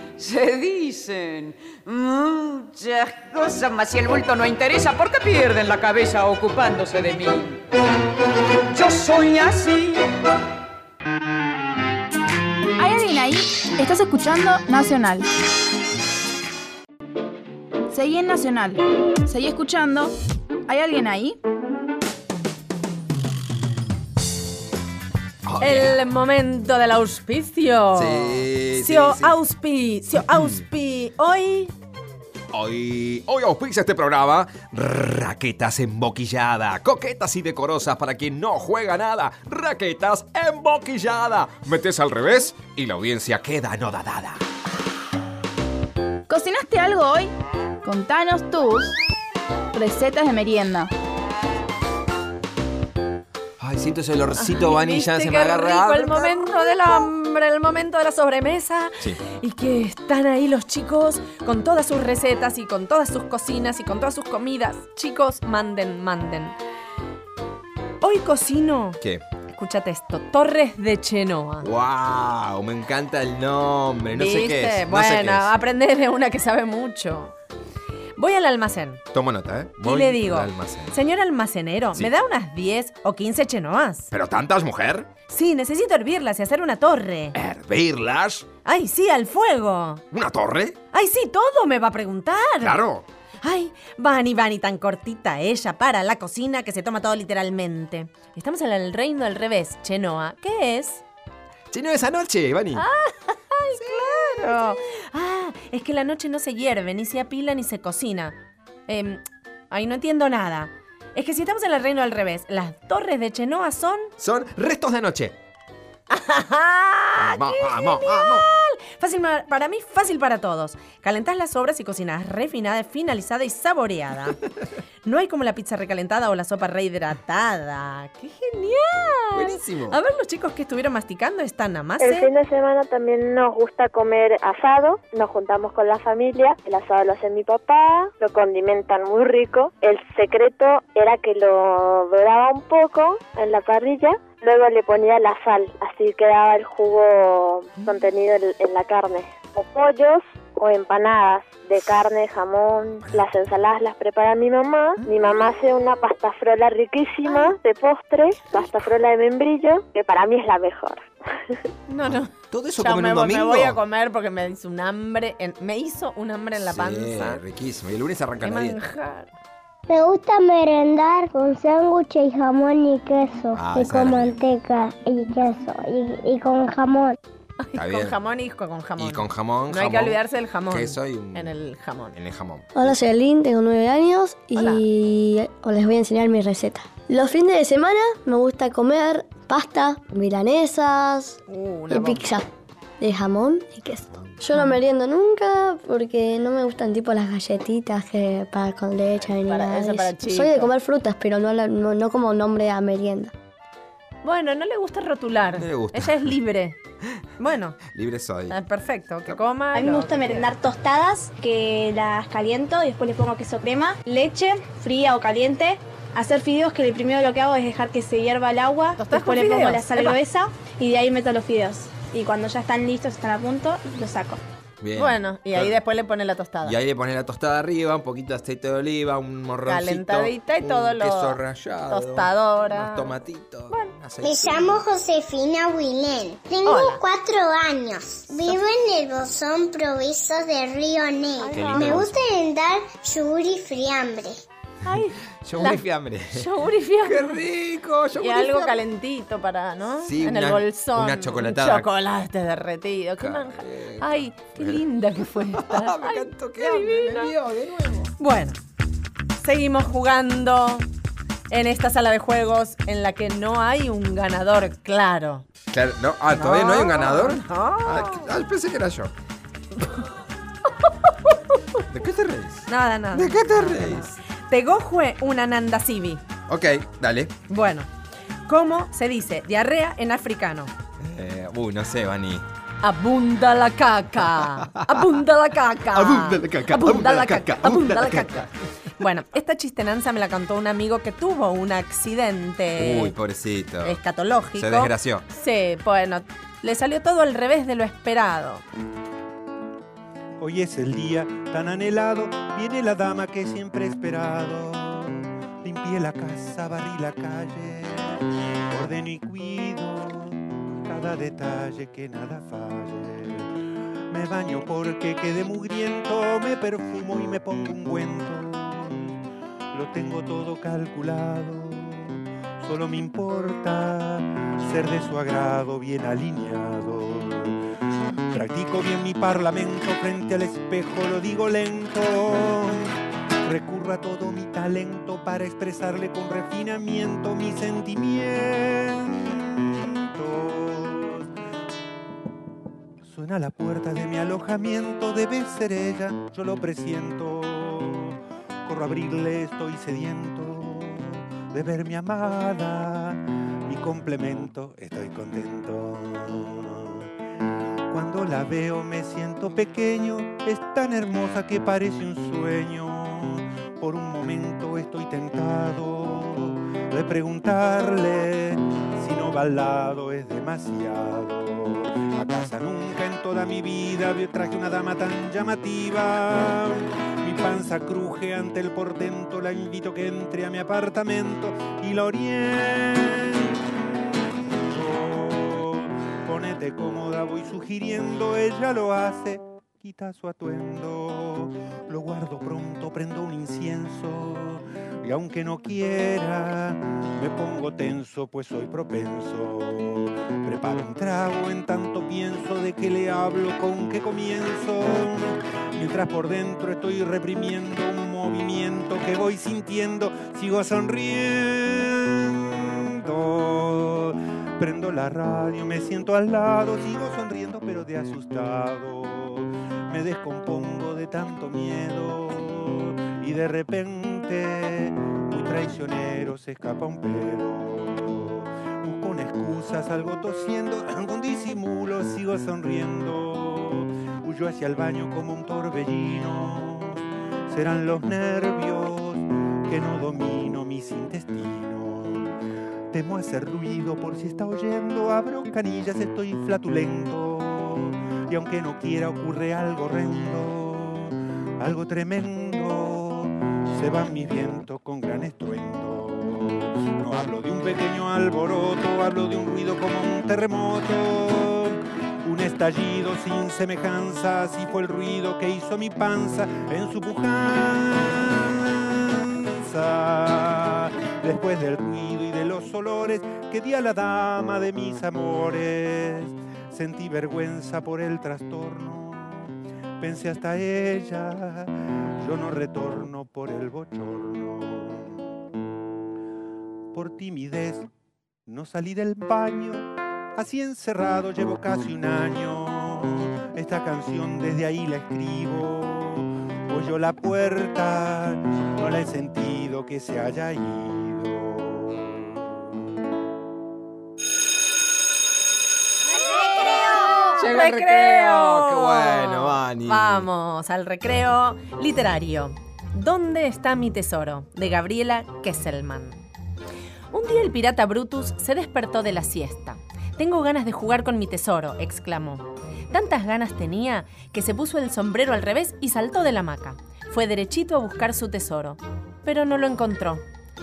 Se dicen muchas cosas, mas si el bulto no interesa, ¿por qué pierden la cabeza ocupándose de mí? Yo soy así. ¿Hay alguien ahí? Estás escuchando Nacional. Seguí en Nacional. Seguí escuchando. ¿Hay alguien ahí? El momento del auspicio. Sí, Sio sí, sí. Auspi, Sio Auspi. Hoy Hoy, hoy auspicia este programa Raquetas emboquillada, coquetas y decorosas para quien no juega nada. Raquetas emboquillada. Metes al revés y la audiencia queda anodadada. ¿Cocinaste algo hoy? Contanos tus recetas de merienda. Ay, siento ese olorcito Ay, vanilla, ¿viste se me agarra. rico el momento del hambre, el momento de la sobremesa. Sí. Y que están ahí los chicos con todas sus recetas y con todas sus cocinas y con todas sus comidas. Chicos, manden, manden. Hoy cocino, ¿Qué? escúchate esto, Torres de Chenoa. ¡Wow! Me encanta el nombre. No sé qué es. no bueno, sé qué es. aprender de una que sabe mucho. Voy al almacén Toma nota, ¿eh? y le digo, al almacén. señor almacenero, Sí. ¿me da unas 10 o 15 chenoas? ¿Pero tantas, mujer? Sí, necesito hervirlas y hacer una torre. ¿Hervirlas? Ay, sí, al fuego. ¿Una torre? Ay, sí, todo me va a preguntar. Claro. Ay, Vani, Vani, tan cortita ella para la cocina que se toma todo literalmente. Estamos en el reino del revés, Chenoa. ¿Qué es? Chino esa noche, Vani. ¡Ay, claro! Ah, es que la noche no se hierve, ni se apila, ni se cocina. Em, ay, no entiendo nada. Es que si estamos en el reino al revés, las torres de Chenoa son. Son restos de noche. Vamos, ¡Qué vamos, vamos. Fácil para mí, fácil para todos. Calentás las sobras y cocinas refinada, finalizada y saboreada. No hay como la pizza recalentada o la sopa rehidratada. ¡Qué genial! Buenísimo. A ver, los chicos que estuvieron masticando están a más. El fin de semana también nos gusta comer asado, nos juntamos con la familia, el asado lo hace mi papá, lo condimentan muy rico. El secreto era que lo doraba un poco en la parrilla, luego le ponía la sal, así quedaba el jugo contenido en, en la carne. O pollos o empanadas de carne, jamón, las ensaladas las prepara mi mamá. Mi mamá hace una pasta frola riquísima de postre, pasta frola de membrillo, que para mí es la mejor. No, no. Todo eso me, un voy- me domingo. voy a comer porque me hizo un hambre. en- me hizo un hambre en la panza. Sí, riquísimo. Y el lunes arranca Qué la dieta. manjar. Me gusta merendar con sándwiches y jamón y queso. Ah, y con era. manteca y queso. Y, y con jamón. Está Con bien. jamón y con jamón. Y con jamón, No hay que olvidarse del jamón. queso y un- En el jamón. En el jamón. Hola, soy Aline, tengo nueve años y os les voy a enseñar mi receta. Los fines de semana me gusta comer pasta, milanesas Uh, y pizza de jamón y queso. Yo no meriendo nunca porque no me gustan tipo las galletitas que para con leche ni Para- nada para. Soy de comer frutas, pero no, la- no, no como nombre a merienda. Bueno, no le gusta rotular. No le gusta. Ella es libre. Bueno, Libre soy. ah, perfecto. Que coma. A mí me lo gusta merendar tostadas, que las caliento y después le pongo queso crema, leche fría o caliente. Hacer fideos que primero lo que hago es dejar que se hierva el agua, después le pongo fideos? la sal gruesa y de ahí meto los fideos. Y cuando ya están listos, están a punto, los saco. Bien. Bueno, y ahí Claro. después le pone la tostada. Y ahí le pones la tostada arriba, un poquito de aceite de oliva, un morroncito. Calentadita y un todo lo- queso rallado. tostadora. Unos tomatitos. Me aceituna. llamo Josefina Wilén. Tengo Hola. cuatro años. Vivo en el Bosón Proviso de Río Qué Negro. lindo Me gusta brindar yogur y friambre. Ay, Yogur la- y fiambre. yogur y fiambre. ¡Qué rico! yogur Y y algo fiambre. calentito para, ¿no? Sí, en el una- bolsón. una chocolatada. Un chocolate derretido. Qué manja. Ay, qué linda que fue esta. Me encantó, qué hambre, me dio de nuevo. Bueno, seguimos jugando en esta sala de juegos en la que no hay un ganador claro. Claro, no, ah, ¿todavía no, hay un ganador? No. Ah, ah, pensé que era yo. ¿De qué te reís? Nada, nada. ¿De qué te reís? Tegojue una nanda sibi. Ok, dale. Bueno, ¿cómo se dice diarrea en africano? Eh, uy, no sé, Vani. Abunda la caca. Abunda la caca. Abunda la caca, Abunda la caca. Abunda la caca. Bueno, esta chistenanza me la contó un amigo que tuvo un accidente Uy, pobrecito. escatológico. Se desgració. Sí, bueno, le salió todo al revés de lo esperado. Hoy es el día tan anhelado, viene la dama que siempre he esperado. Limpié la casa, barrí la calle, ordeno y cuido cada detalle que nada falle. Me baño porque quedé mugriento, me perfumo y me pongo un cuento. Lo tengo todo calculado, solo me importa ser de su agrado, bien alineado. Practico bien mi parlamento frente al espejo, lo digo lento. Recurro a todo mi talento para expresarle con refinamiento mis sentimientos. Suena la puerta de mi alojamiento, debe ser ella, yo lo presiento. Corro a abrirle, estoy sediento de ver mi amada, mi complemento, estoy contento. Cuando la veo me siento pequeño, es tan hermosa que parece un sueño. Por un momento estoy tentado de preguntarle si no va al lado es demasiado. A casa nunca en toda mi vida vi- traje una dama tan llamativa. Mi panza cruje ante el portento, la invito que entre a mi apartamento y la oriento. Cómoda, voy sugiriendo, ella lo hace, quita su atuendo, lo guardo pronto, prendo un incienso, y aunque no quiera, me pongo tenso, pues soy propenso. Preparo un trago, en tanto pienso de qué le hablo, con qué comienzo, mientras por dentro estoy reprimiendo un movimiento que voy sintiendo, sigo sonriendo. Prendo la radio, me siento al lado, sigo sonriendo pero de asustado. Me descompongo de tanto miedo y de repente, muy traicionero, se escapa un pelo. Busco una excusa, salgo tosiendo, con disimulo sigo sonriendo. Huyo hacia el baño como un torbellino. Serán los nervios que no domino mis intestinos. Temo hacer ruido por si está oyendo. Abro canillas, estoy flatulento. Y aunque no quiera, ocurre algo horrendo, algo tremendo. Se van mis vientos con gran estruendo. No hablo de un pequeño alboroto, hablo de un ruido como un terremoto. Un estallido sin semejanza, así fue el ruido que hizo mi panza en su pujanza. Después del ruido y de los olores que di a la dama de mis amores, sentí vergüenza por el trastorno. Pensé hasta ella, yo no retorno por el bochorno. Por timidez no salí del baño Así encerrado llevo casi un año. Esta canción desde ahí la escribo. Oyo la puerta, no la he sentido que se haya ido. El recreo. Qué bueno, Vani. Vamos al recreo literario. ¿Dónde está mi tesoro? De Gabriela Kesselman. Un día el pirata Brutus se despertó de la siesta. Tengo ganas de jugar con mi tesoro, exclamó. Tantas ganas tenía que se puso el sombrero al revés y saltó de la hamaca. Fue derechito a buscar su tesoro, pero no lo encontró.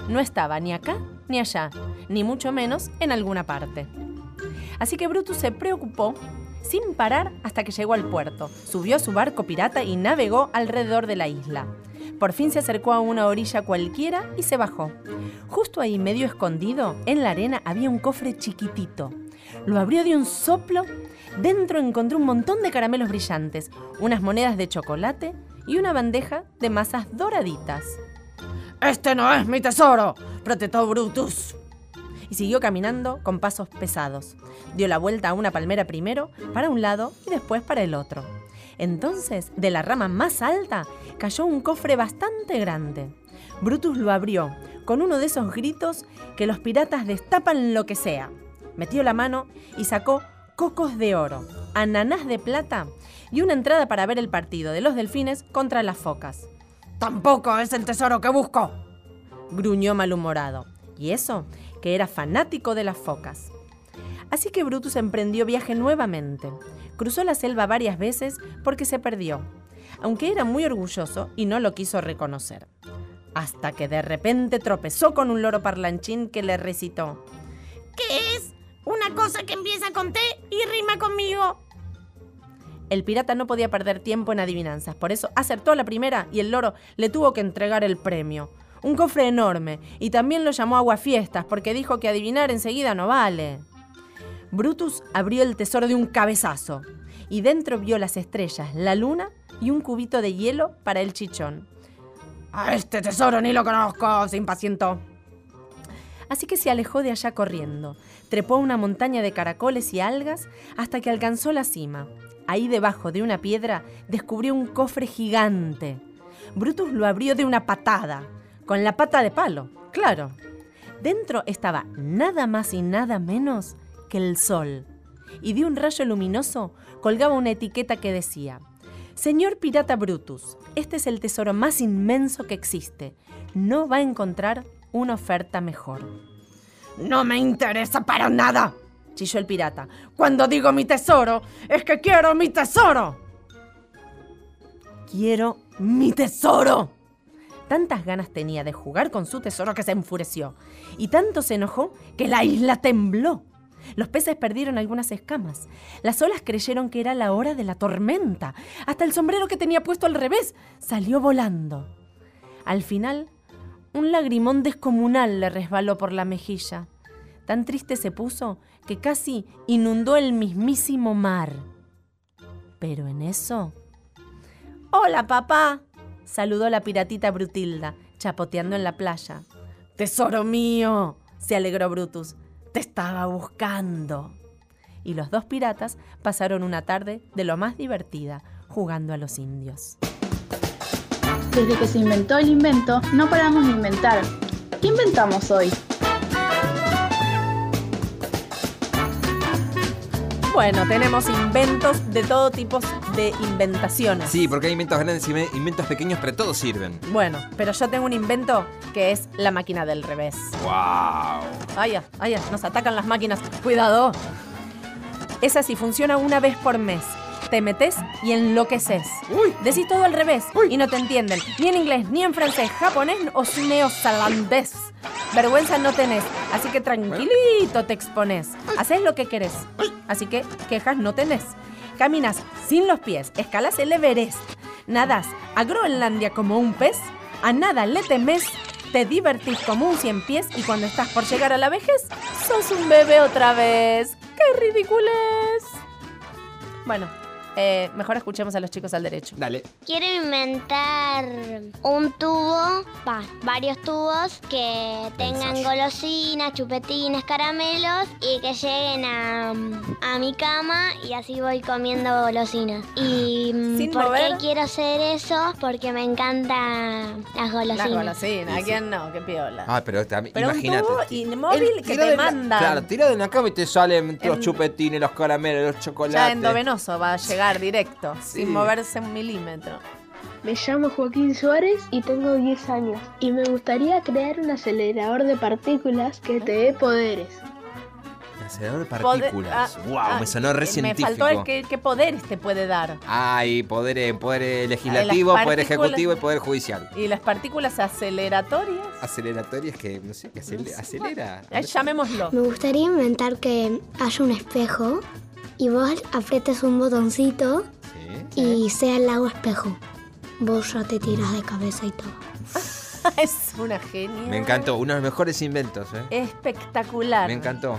No estaba ni acá ni allá, ni mucho menos en alguna parte. Así que Brutus se preocupó sin parar hasta que llegó al puerto. Subió a su barco pirata y navegó alrededor de la isla. Por fin se acercó a una orilla cualquiera y se bajó. Justo ahí, medio escondido, en la arena había un cofre chiquitito. Lo abrió de un soplo. Dentro encontró un montón de caramelos brillantes, unas monedas de chocolate y una bandeja de masas doraditas. Este no es mi tesoro, protestó Brutus. Y siguió caminando con pasos pesados. Dio la vuelta a una palmera primero, para un lado y después para el otro. Entonces, de la rama más alta, cayó un cofre bastante grande. Brutus lo abrió, con uno de esos gritos que los piratas destapan lo que sea. Metió la mano y sacó cocos de oro, ananás de plata y una entrada para ver el partido de los delfines contra las focas. Tampoco es el tesoro que busco, gruñó malhumorado. Y eso, que era fanático de las focas. Así que Brutus emprendió viaje nuevamente. Cruzó la selva varias veces porque se perdió, aunque era muy orgulloso y no lo quiso reconocer. Hasta que de repente tropezó con un loro parlanchín que le recitó. ¿Qué es? Una cosa que empieza con T y rima conmigo. El pirata no podía perder tiempo en adivinanzas, por eso acertó la primera y el loro le tuvo que entregar el premio. Un cofre enorme, y también lo llamó aguafiestas porque dijo que adivinar enseguida no vale. Brutus abrió el tesoro de un cabezazo y dentro vio las estrellas, la luna y un cubito de hielo para el chichón. A este tesoro ni lo conozco, se impacientó. Así que se alejó de allá corriendo. Trepó una montaña de caracoles y algas hasta que alcanzó la cima. Ahí debajo de una piedra descubrió un cofre gigante. Brutus lo abrió de una patada, con la pata de palo, claro. Dentro estaba nada más y nada menos que el sol. Y de un rayo luminoso colgaba una etiqueta que decía, Señor pirata Brutus, este es el tesoro más inmenso que existe. No va a encontrar una oferta mejor. No me interesa para nada, chilló el pirata. Cuando digo mi tesoro, es que quiero mi tesoro. Quiero mi tesoro. Tantas ganas tenía de jugar con su tesoro que se enfureció. Y tanto se enojó que la isla tembló. Los peces perdieron algunas escamas. Las olas creyeron que era la hora de la tormenta. Hasta el sombrero que tenía puesto al revés salió volando. Al final, un lagrimón descomunal le resbaló por la mejilla. Tan triste se puso que casi inundó el mismísimo mar. Pero en eso... Hola, papá, saludó la piratita Brutilda, chapoteando en la playa. Tesoro mío, se alegró Brutus. Te estaba buscando. Y los dos piratas pasaron una tarde de lo más divertida, jugando a los indios. Desde que se inventó el invento, no paramos de inventar. ¿Qué inventamos hoy? Bueno, tenemos inventos de todo tipo de inventaciones. Sí, porque hay inventos grandes y inventos pequeños, pero todos sirven. Bueno, pero yo tengo un invento que es la máquina del revés. ¡Wow! Ay, ya, ay, ya, nos atacan las máquinas. Cuidado. Esa sí funciona una vez por mes. Te metes y enloqueces. Uy. Decís todo al revés y no te entienden. Ni en inglés, ni en francés, japonés o neozelandés. Vergüenza no tenés, así que tranquilito te expones. Haces lo que querés, así que quejas no tenés. Caminas sin los pies, escalas el Everest, nadas a Groenlandia como un pez, a nada le temes, te divertís como un cien pies y cuando estás por llegar a la vejez, sos un bebé otra vez. ¡Qué ridiculez! Bueno, eh, mejor escuchemos a los chicos al derecho. Dale. Quiero inventar un tubo, va, varios tubos que tengan golosinas, chupetines, caramelos y que lleguen a, a mi cama y así voy comiendo golosinas. ¿Y mm, Sin por mover. qué quiero hacer eso? Porque me encantan las golosinas. Las golosinas, ¿a quién no? Qué piola. Ah, pero Pero un imagínate. tubo inmóvil que te mandan. Claro, tira de la cama y te salen los En- chupetines, los caramelos, los chocolates. Ya endovenoso va a llegar directo, Sí. sin moverse un milímetro. Me llamo Joaquín Suárez y tengo 10 años. Y me gustaría crear un acelerador de partículas que te dé poderes. Acelerador de Poder- partículas. ah, wow, ah, me sonó re Me científico. faltó el que, qué poderes te puede dar. Ay, poder, poder legislativo, Las poder ejecutivo y poder judicial. Y las partículas aceleratorias, Aceleratorias que, no sé, que acele- acelera. eh, llamémoslo. Me gustaría inventar que haya un espejo y vos apretes un botoncito y sea el lago espejo. Vos ya te tiras de cabeza y todo. es una genia. Me encantó, uno de los mejores inventos, ¿eh? Espectacular. Me encantó.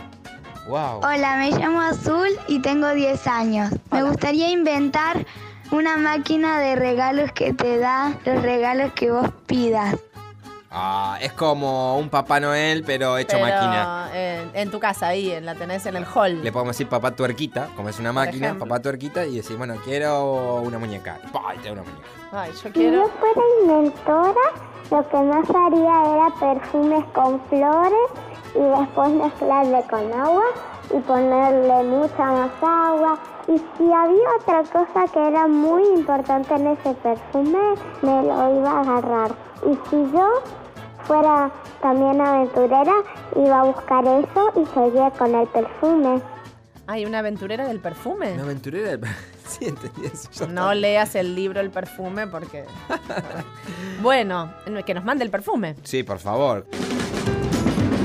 Wow. Hola, me llamo Azul y tengo 10 años. Me gustaría inventar una máquina de regalos que te da los regalos que vos pidas. Ah, es como un Papá Noel, pero hecho Pero máquina. En, en tu casa, ahí, en la tenés en el hall. Le podemos decir papá tuerquita, como es una máquina, ejemplo. papá tuerquita, y decir, bueno, quiero una muñeca. Y te da una muñeca. Ay, yo Si quiero. yo fuera inventora, lo que más haría era perfumes con flores y después mezclarle con agua y ponerle mucha más agua. Y si había otra cosa que era muy importante en ese perfume, me lo iba a agarrar. Y si yo fuera también aventurera, iba a buscar eso y seguía con el perfume. Hay una aventurera del perfume. Una aventurera del... Sí, entendí eso. No leas el libro El perfume porque. bueno, que nos mande el perfume. Sí, por favor.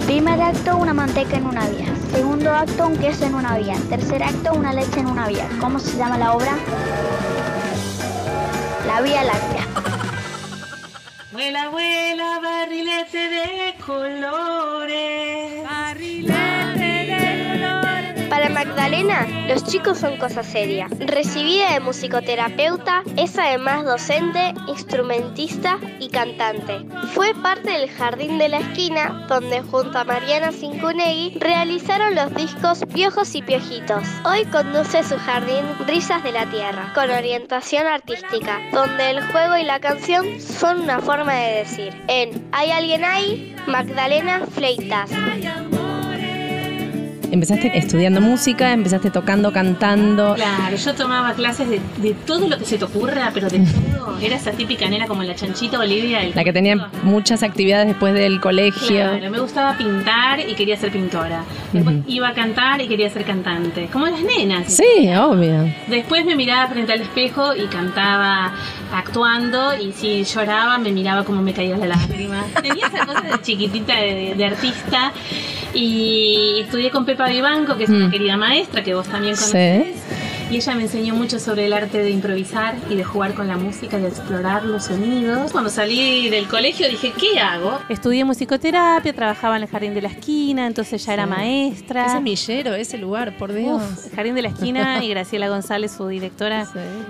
Primer acto, una manteca en una vía. Segundo acto, un queso en una vía. Tercer acto, una leche en una vía. ¿Cómo se llama la obra? La Vía Láctea. Vuela, vuela, barrilete de colores. Magdalena, los chicos son cosa seria. Recibida de musicoterapeuta, es además docente, instrumentista y cantante. Fue parte del Jardín de la Esquina, donde junto a Mariana Cincunegui realizaron los discos Piojos y Piojitos. Hoy conduce su jardín Risas de la Tierra, con orientación artística, donde el juego y la canción son una forma de decir. En Hay alguien ahí, Magdalena Fleitas. Empezaste estudiando música, empezaste tocando, cantando. Claro, yo tomaba clases de, de todo lo que se te ocurra, pero de todo. Era esa típica nena como la chanchita Olivia. La que tenía muchas actividades después del colegio. Claro, me gustaba pintar y quería ser pintora. Después iba a cantar y quería ser cantante. Como las nenas. Sí, obvio. Después me miraba frente al espejo y cantaba actuando y si lloraba me miraba como me caía la lágrima. Tenía esa cosa de chiquitita de, de artista y estudié con Pepa Vivanco, que es una Mm. querida maestra que vos también conocés. Sí. Y ella me enseñó mucho sobre el arte de improvisar y de jugar con la música, de explorar los sonidos. Cuando salí del colegio dije, ¿qué hago? Estudié musicoterapia, trabajaba en el Jardín de la Esquina, entonces ya era Sí. maestra. Qué semillero ese lugar, por Dios. Uf, el Jardín de la Esquina y Graciela González, su directora,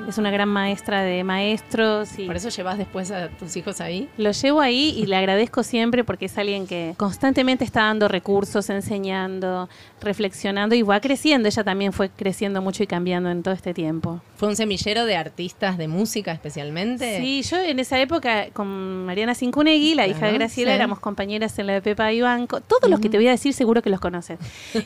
es una gran maestra de maestros. Y Por eso llevas después a tus hijos ahí. Lo llevo ahí y le agradezco siempre porque es alguien que constantemente está dando recursos, enseñando, reflexionando y va creciendo. Ella también fue creciendo mucho y cambiando en todo este tiempo. ¿Fue un semillero de artistas de música especialmente? Sí, yo en esa época con Mariana Cincunegui, la hija de Graciela, sí. éramos compañeras en la de Pepa y Banco. Todos los que te voy a decir seguro que los conoces.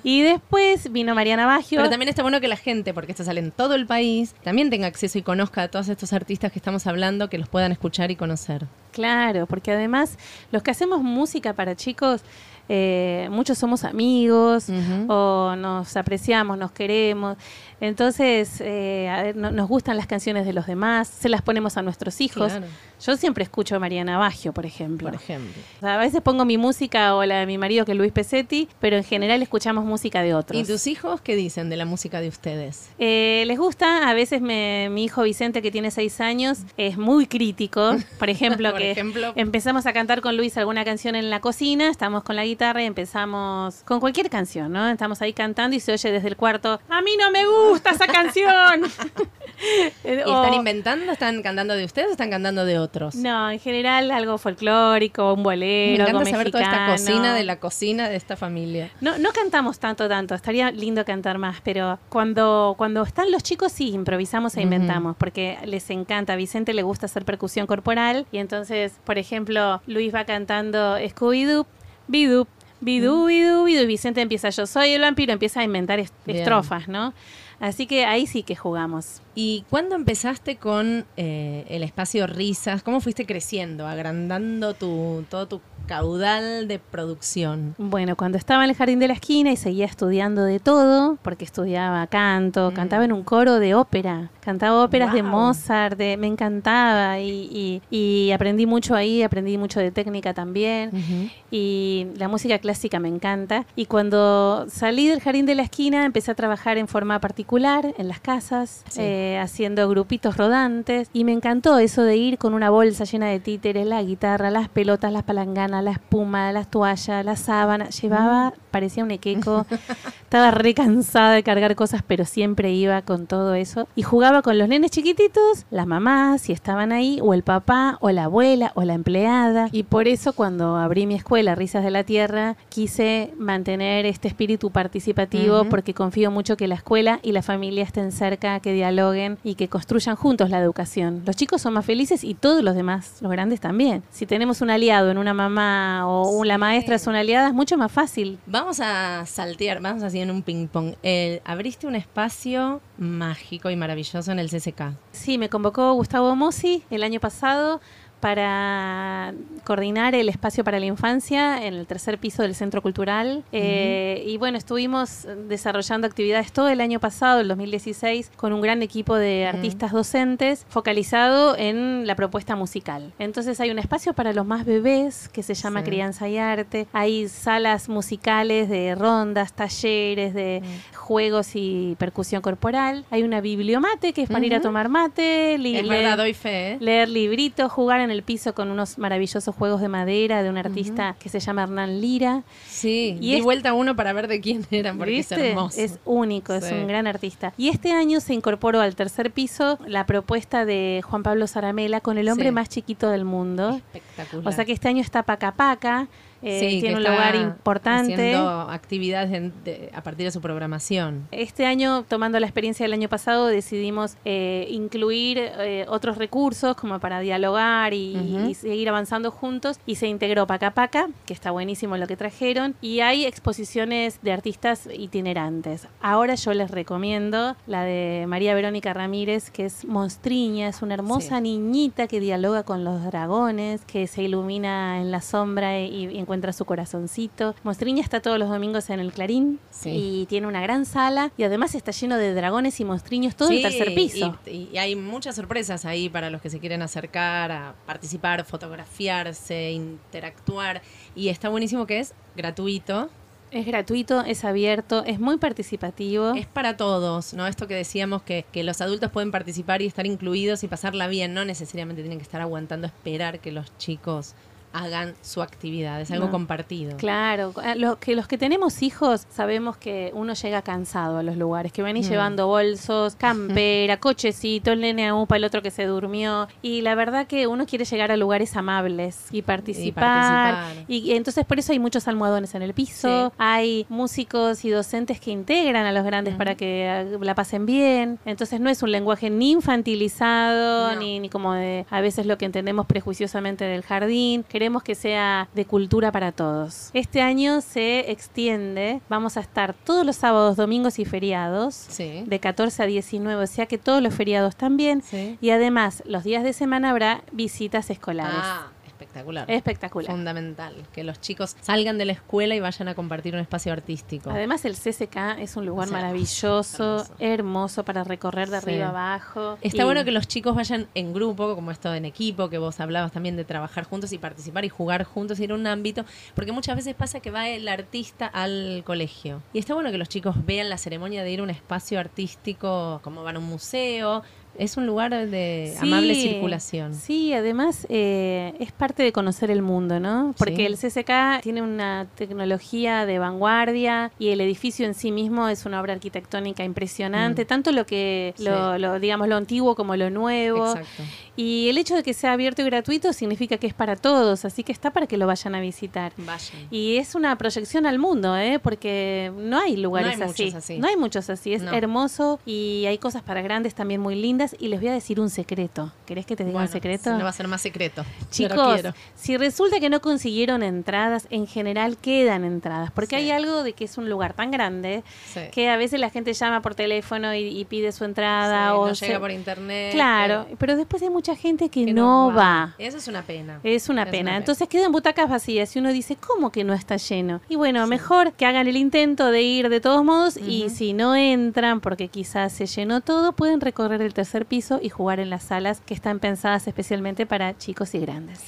y después vino Mariana Baggio. Pero también está bueno que la gente, porque esto sale en todo el país, también tenga acceso y conozca a todos estos artistas que estamos hablando, que los puedan escuchar y conocer. Claro, porque además los que hacemos música para chicos, eh, muchos somos amigos o nos apreciamos, nos queremos. Entonces, eh, a ver, no- nos gustan las canciones de los demás, se las ponemos a nuestros hijos. Claro. Yo siempre escucho a Mariana Baggio, por ejemplo. Por ejemplo. O sea, a veces pongo mi música o la de mi marido, que es Luis Pesetti, pero en general escuchamos música de otros. ¿Y tus hijos qué dicen de la música de ustedes? Eh, les gusta, a veces me- mi hijo Vicente, que tiene seis años, es muy crítico. Por ejemplo, Por que ejemplo. empezamos a cantar con Luis alguna canción en la cocina, estamos con la guitarra y empezamos con cualquier canción, ¿no? Estamos ahí cantando y se oye desde el cuarto, a mí no me gusta esa canción. Eh, ¿Y o- están inventando? ¿Están cantando de ustedes o están cantando de otros? No, en general algo folclórico, un Me bolero, encanta algo saber toda esta cocina de la cocina de esta familia. No, no cantamos tanto, tanto. Estaría lindo cantar más, pero cuando, cuando están los chicos sí improvisamos e inventamos, porque les encanta. A Vicente le gusta hacer percusión corporal y entonces, por ejemplo, Luis va cantando Scooby-Doo, Bidoo, Bidoo, Bidoo, Bidoo, y Vicente empieza Yo soy el vampiro, empieza a inventar est- Bien. estrofas, ¿no? Así que ahí sí que jugamos. ¿Y cuándo empezaste con eh, el espacio Risas? ¿Cómo fuiste creciendo, agrandando tu, todo tu caudal de producción? Bueno, cuando estaba en el jardín de la esquina y seguía estudiando de todo, porque estudiaba canto, cantaba en un coro de ópera, cantaba óperas de. Mozart, de- me encantaba y, y- y aprendí mucho ahí, aprendí mucho de técnica también y la música clásica me encanta. Y cuando salí del jardín de la esquina empecé a trabajar en forma particular en las casas, Sí. eh, haciendo grupitos rodantes y me encantó eso de ir con una bolsa llena de títeres, la guitarra, las pelotas, las palanganas, la espuma, las toallas, la sábana. Llevaba, parecía un equeco. Estaba re cansada de cargar cosas, pero siempre iba con todo eso. Y jugaba con los nenes chiquititos, las mamás, si estaban ahí, o el papá, o la abuela, o la empleada. Y por eso cuando abrí mi escuela, Risas de la Tierra, quise mantener este espíritu participativo Ujú. porque confío mucho que la escuela y la familia estén cerca, que dialoguen y que construyan juntos la educación. Los chicos son más felices y todos los demás, los grandes también. Si tenemos un aliado en una mamá o la maestra es una aliada, es mucho más fácil. Vamos a saltear, vamos así en un ping-pong. Abriste un espacio mágico y maravilloso en el CCK. Sí, me convocó Gustavo Mossi el año pasado para coordinar el espacio para la infancia en el tercer piso del Centro Cultural. Eh, y bueno, estuvimos desarrollando actividades todo el año pasado, el 2016, con un gran equipo de artistas docentes focalizado en la propuesta musical. Entonces hay un espacio para los más bebés que se llama Sí. Crianza y Arte. Hay salas musicales de rondas, talleres de juegos y percusión corporal. Hay una bibliomate que es para ir a tomar mate, leer- verdad, doy fe. ¿eh? leer libritos, jugar en el piso con unos maravillosos juegos de madera de un artista que se llama Hernán Lira. Sí, Y di es- vuelta uno para ver de quién eran, porque es hermoso. Es único, es un gran artista. Y este año se incorporó al tercer piso la propuesta de Juan Pablo Zaramela con el hombre Sí. más chiquito del mundo. Espectacular. O sea que este año está Paca Paca, eh, Sí, tiene un lugar importante. Haciendo actividades en- de- a partir de su programación. Este año, tomando la experiencia del año pasado, decidimos eh, incluir eh, otros recursos como para dialogar y, seguir avanzando juntos. Y se integró Paca Paca, que está buenísimo lo que trajeron. Y hay exposiciones de artistas itinerantes. Ahora yo les recomiendo la de María Verónica Ramírez, que es Monstriña, es una hermosa Sí. niñita que dialoga con los dragones, que se ilumina en la sombra y, y encuentra su corazoncito. Monstriña está todos los domingos en el Clarín Sí. y tiene una gran sala y además está lleno de dragones y monstriños todo el tercer piso. Y, y hay muchas sorpresas ahí para los que se quieren acercar a participar, fotografiarse, interactuar. Y está buenísimo que es gratuito. Es gratuito, es abierto, es muy participativo. Es para todos, ¿no? Esto que decíamos que, que los adultos pueden participar y estar incluidos y pasarla bien, no necesariamente tienen que estar aguantando esperar que los chicos hagan su actividad, es algo No. compartido. Claro, a lo- que los que tenemos hijos sabemos que uno llega cansado a los lugares, que venís Mm. llevando bolsos, campera, cochecito, el nene a upa, el otro que se durmió. Y la verdad que uno quiere llegar a lugares amables y participar. participar. Y, entonces por eso hay muchos almohadones en el piso, Sí. hay músicos y docentes que integran a los grandes para que eh, la pasen bien. Entonces no es un lenguaje ni infantilizado, ni, ni como de a veces lo que entendemos prejuiciosamente del jardín. Queremos que sea de cultura para todos. Este año se extiende, vamos a estar todos los sábados, domingos y feriados, de 14 a 19, o sea que todos los feriados también. Y además, los días de semana habrá visitas escolares. Ah, espectacular. Espectacular. Fundamental. Que los chicos salgan de la escuela y vayan a compartir un espacio artístico. Además, el CCK es un lugar O sea, maravilloso, hermoso. para recorrer de Sí. arriba abajo. Está Y- bueno que los chicos vayan en grupo, como esto en equipo, que vos hablabas también de trabajar juntos y participar y jugar juntos y ir a un ámbito, porque muchas veces pasa que va el artista al colegio. Y está bueno que los chicos vean la ceremonia de ir a un espacio artístico, como van a un museo. Es un lugar de Sí, amable circulación. Sí, además eh, es parte de conocer el mundo, ¿no? Porque Sí. el CCK tiene una tecnología de vanguardia y el edificio en sí mismo es una obra arquitectónica impresionante, Mm. tanto lo que, lo, Sí. lo, digamos, lo antiguo como lo nuevo. Exacto. Y el hecho de que sea abierto y gratuito significa que es para todos, así que está para que lo vayan a visitar. Vayan. Y es una proyección al mundo, ¿eh? porque no hay lugares No hay así. así. No hay muchos así. Es No. hermoso y hay cosas para grandes también muy lindas. Y les voy a decir un secreto. ¿Querés que te diga un secreto? No va a ser más secreto. Chicos, si resulta que no consiguieron entradas, en general quedan entradas, porque hay algo de que es un lugar tan grande Sí. que a veces la gente llama por teléfono y, y pide su entrada Sí, o no se- llega por internet. Claro, pero después hay mucha gente que, que no, va. Eso es una pena. Es una pena. Entonces quedan butacas vacías y uno dice, ¿cómo que no está lleno? Y bueno, mejor que hagan el intento de ir de todos modos y si no entran porque quizás se llenó todo, pueden recorrer el tercer piso y jugar en las salas que están pensadas especialmente para chicos y grandes.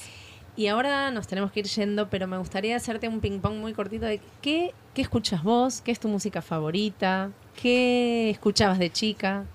Y ahora nos tenemos que ir yendo, pero me gustaría hacerte un ping-pong muy cortito de qué, qué escuchas vos, qué es tu música favorita, qué escuchabas de chica.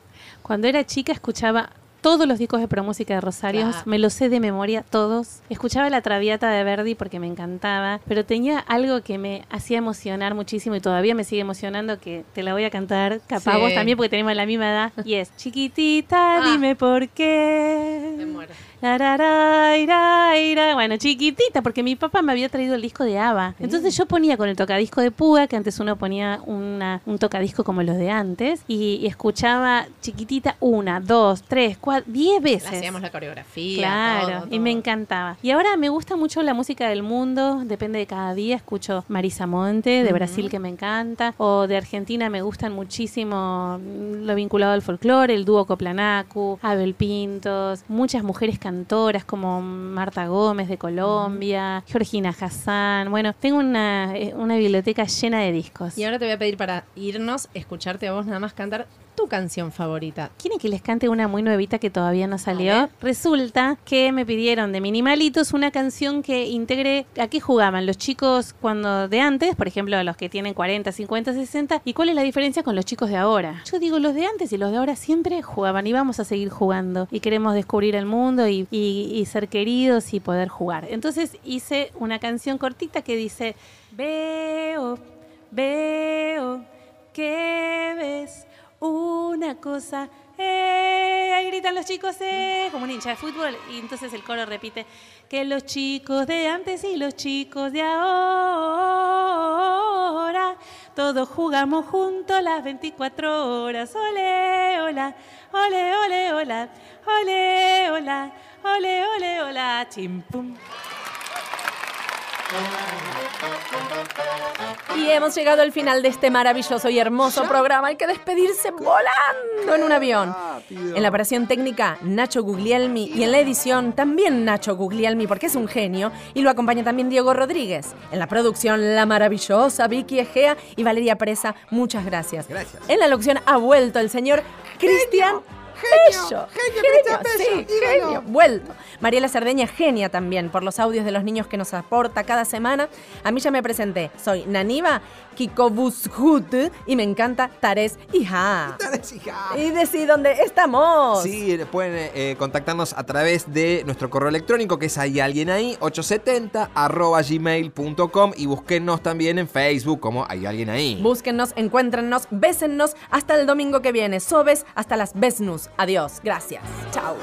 Cuando era chica escuchaba todos los discos de Pro Música de Rosarios, Claro. me los sé de memoria todos. Escuchaba la Traviata de Verdi porque me encantaba, pero tenía algo que me hacía emocionar muchísimo y todavía me sigue emocionando que te la voy a cantar, capaz Sí. vos también porque tenemos la misma edad, y es Chiquitita, Ah. dime por qué. Me muero. La, ra, ra, ira, ira. Bueno, chiquitita, porque mi papá me había traído el disco de ABBA. Entonces yo ponía con el tocadisco de púa, que antes uno ponía una, un tocadisco como los de antes, y, y escuchaba chiquitita una, dos, tres, cuatro, diez veces. Hacíamos la coreografía. Claro, todo, y me encantaba. Y ahora me gusta mucho la música del mundo, depende de cada día. Escucho Marisa Monte, de. Brasil, que me encanta, o de Argentina me gustan muchísimo mm, lo vinculado al folclore, el dúo Coplanacu, Abel Pintos, muchas mujeres cantoras como Marta Gómez de Colombia, Georgina Hassan. Bueno, tengo una, eh, una biblioteca llena de discos. Y ahora te voy a pedir para irnos, escucharte a vos nada más cantar tu canción favorita. ¿Quieren que les cante una muy nuevita que todavía no salió? Resulta que me pidieron de Minimalitos una canción que integre a qué jugaban los chicos cuando de antes, por ejemplo, los que tienen 40, 50, 60, y cuál es la diferencia con los chicos de ahora. Yo digo, los de antes y los de ahora siempre jugaban y vamos a seguir jugando y queremos descubrir el mundo y, y- y ser queridos y poder jugar. Entonces hice una canción cortita que dice, veo, veo, que ves una cosa. ¡Eh! Ahí gritan los chicos, ¡eh! Como un hincha de fútbol. Y entonces el coro repite que los chicos de antes y los chicos de ahora, todos jugamos juntos las 24 horas. ¡Ole, hola! ¡Ole, ole, hola! ¡Ole, hola! ¡Ole, ole, hola! ¡Chimpum! Y hemos llegado al final de este maravilloso y hermoso programa. Hay que despedirse volando en un avión. En la operación técnica, Nacho Guglielmi. Y en la edición, también Nacho Guglielmi, porque es un genio. Y lo acompaña también Diego Rodríguez. En la producción, la maravillosa Vicky Egea y Valeria Presa. Muchas gracias. Gracias. En la locución ha vuelto el señor Cristian Genio, genio, Cristian sí, genio, vuelto. Mariela Cerdeña, genia también, por los audios de los niños que nos aporta cada semana. A mí ya me presenté, soy Naniva Kikobushut y me encanta Tares Hija. Tares Hija. Y decí dónde estamos. Sí, pueden eh, contactarnos a través de nuestro correo electrónico que es hay alguien ahí, 870 arroba gmail.com y búsquennos también en Facebook como hay alguien ahí. Búsquennos, encuéntrennos, bésennos hasta el domingo que viene. Sobes hasta las besnus. Adiós. Gracias. Chao.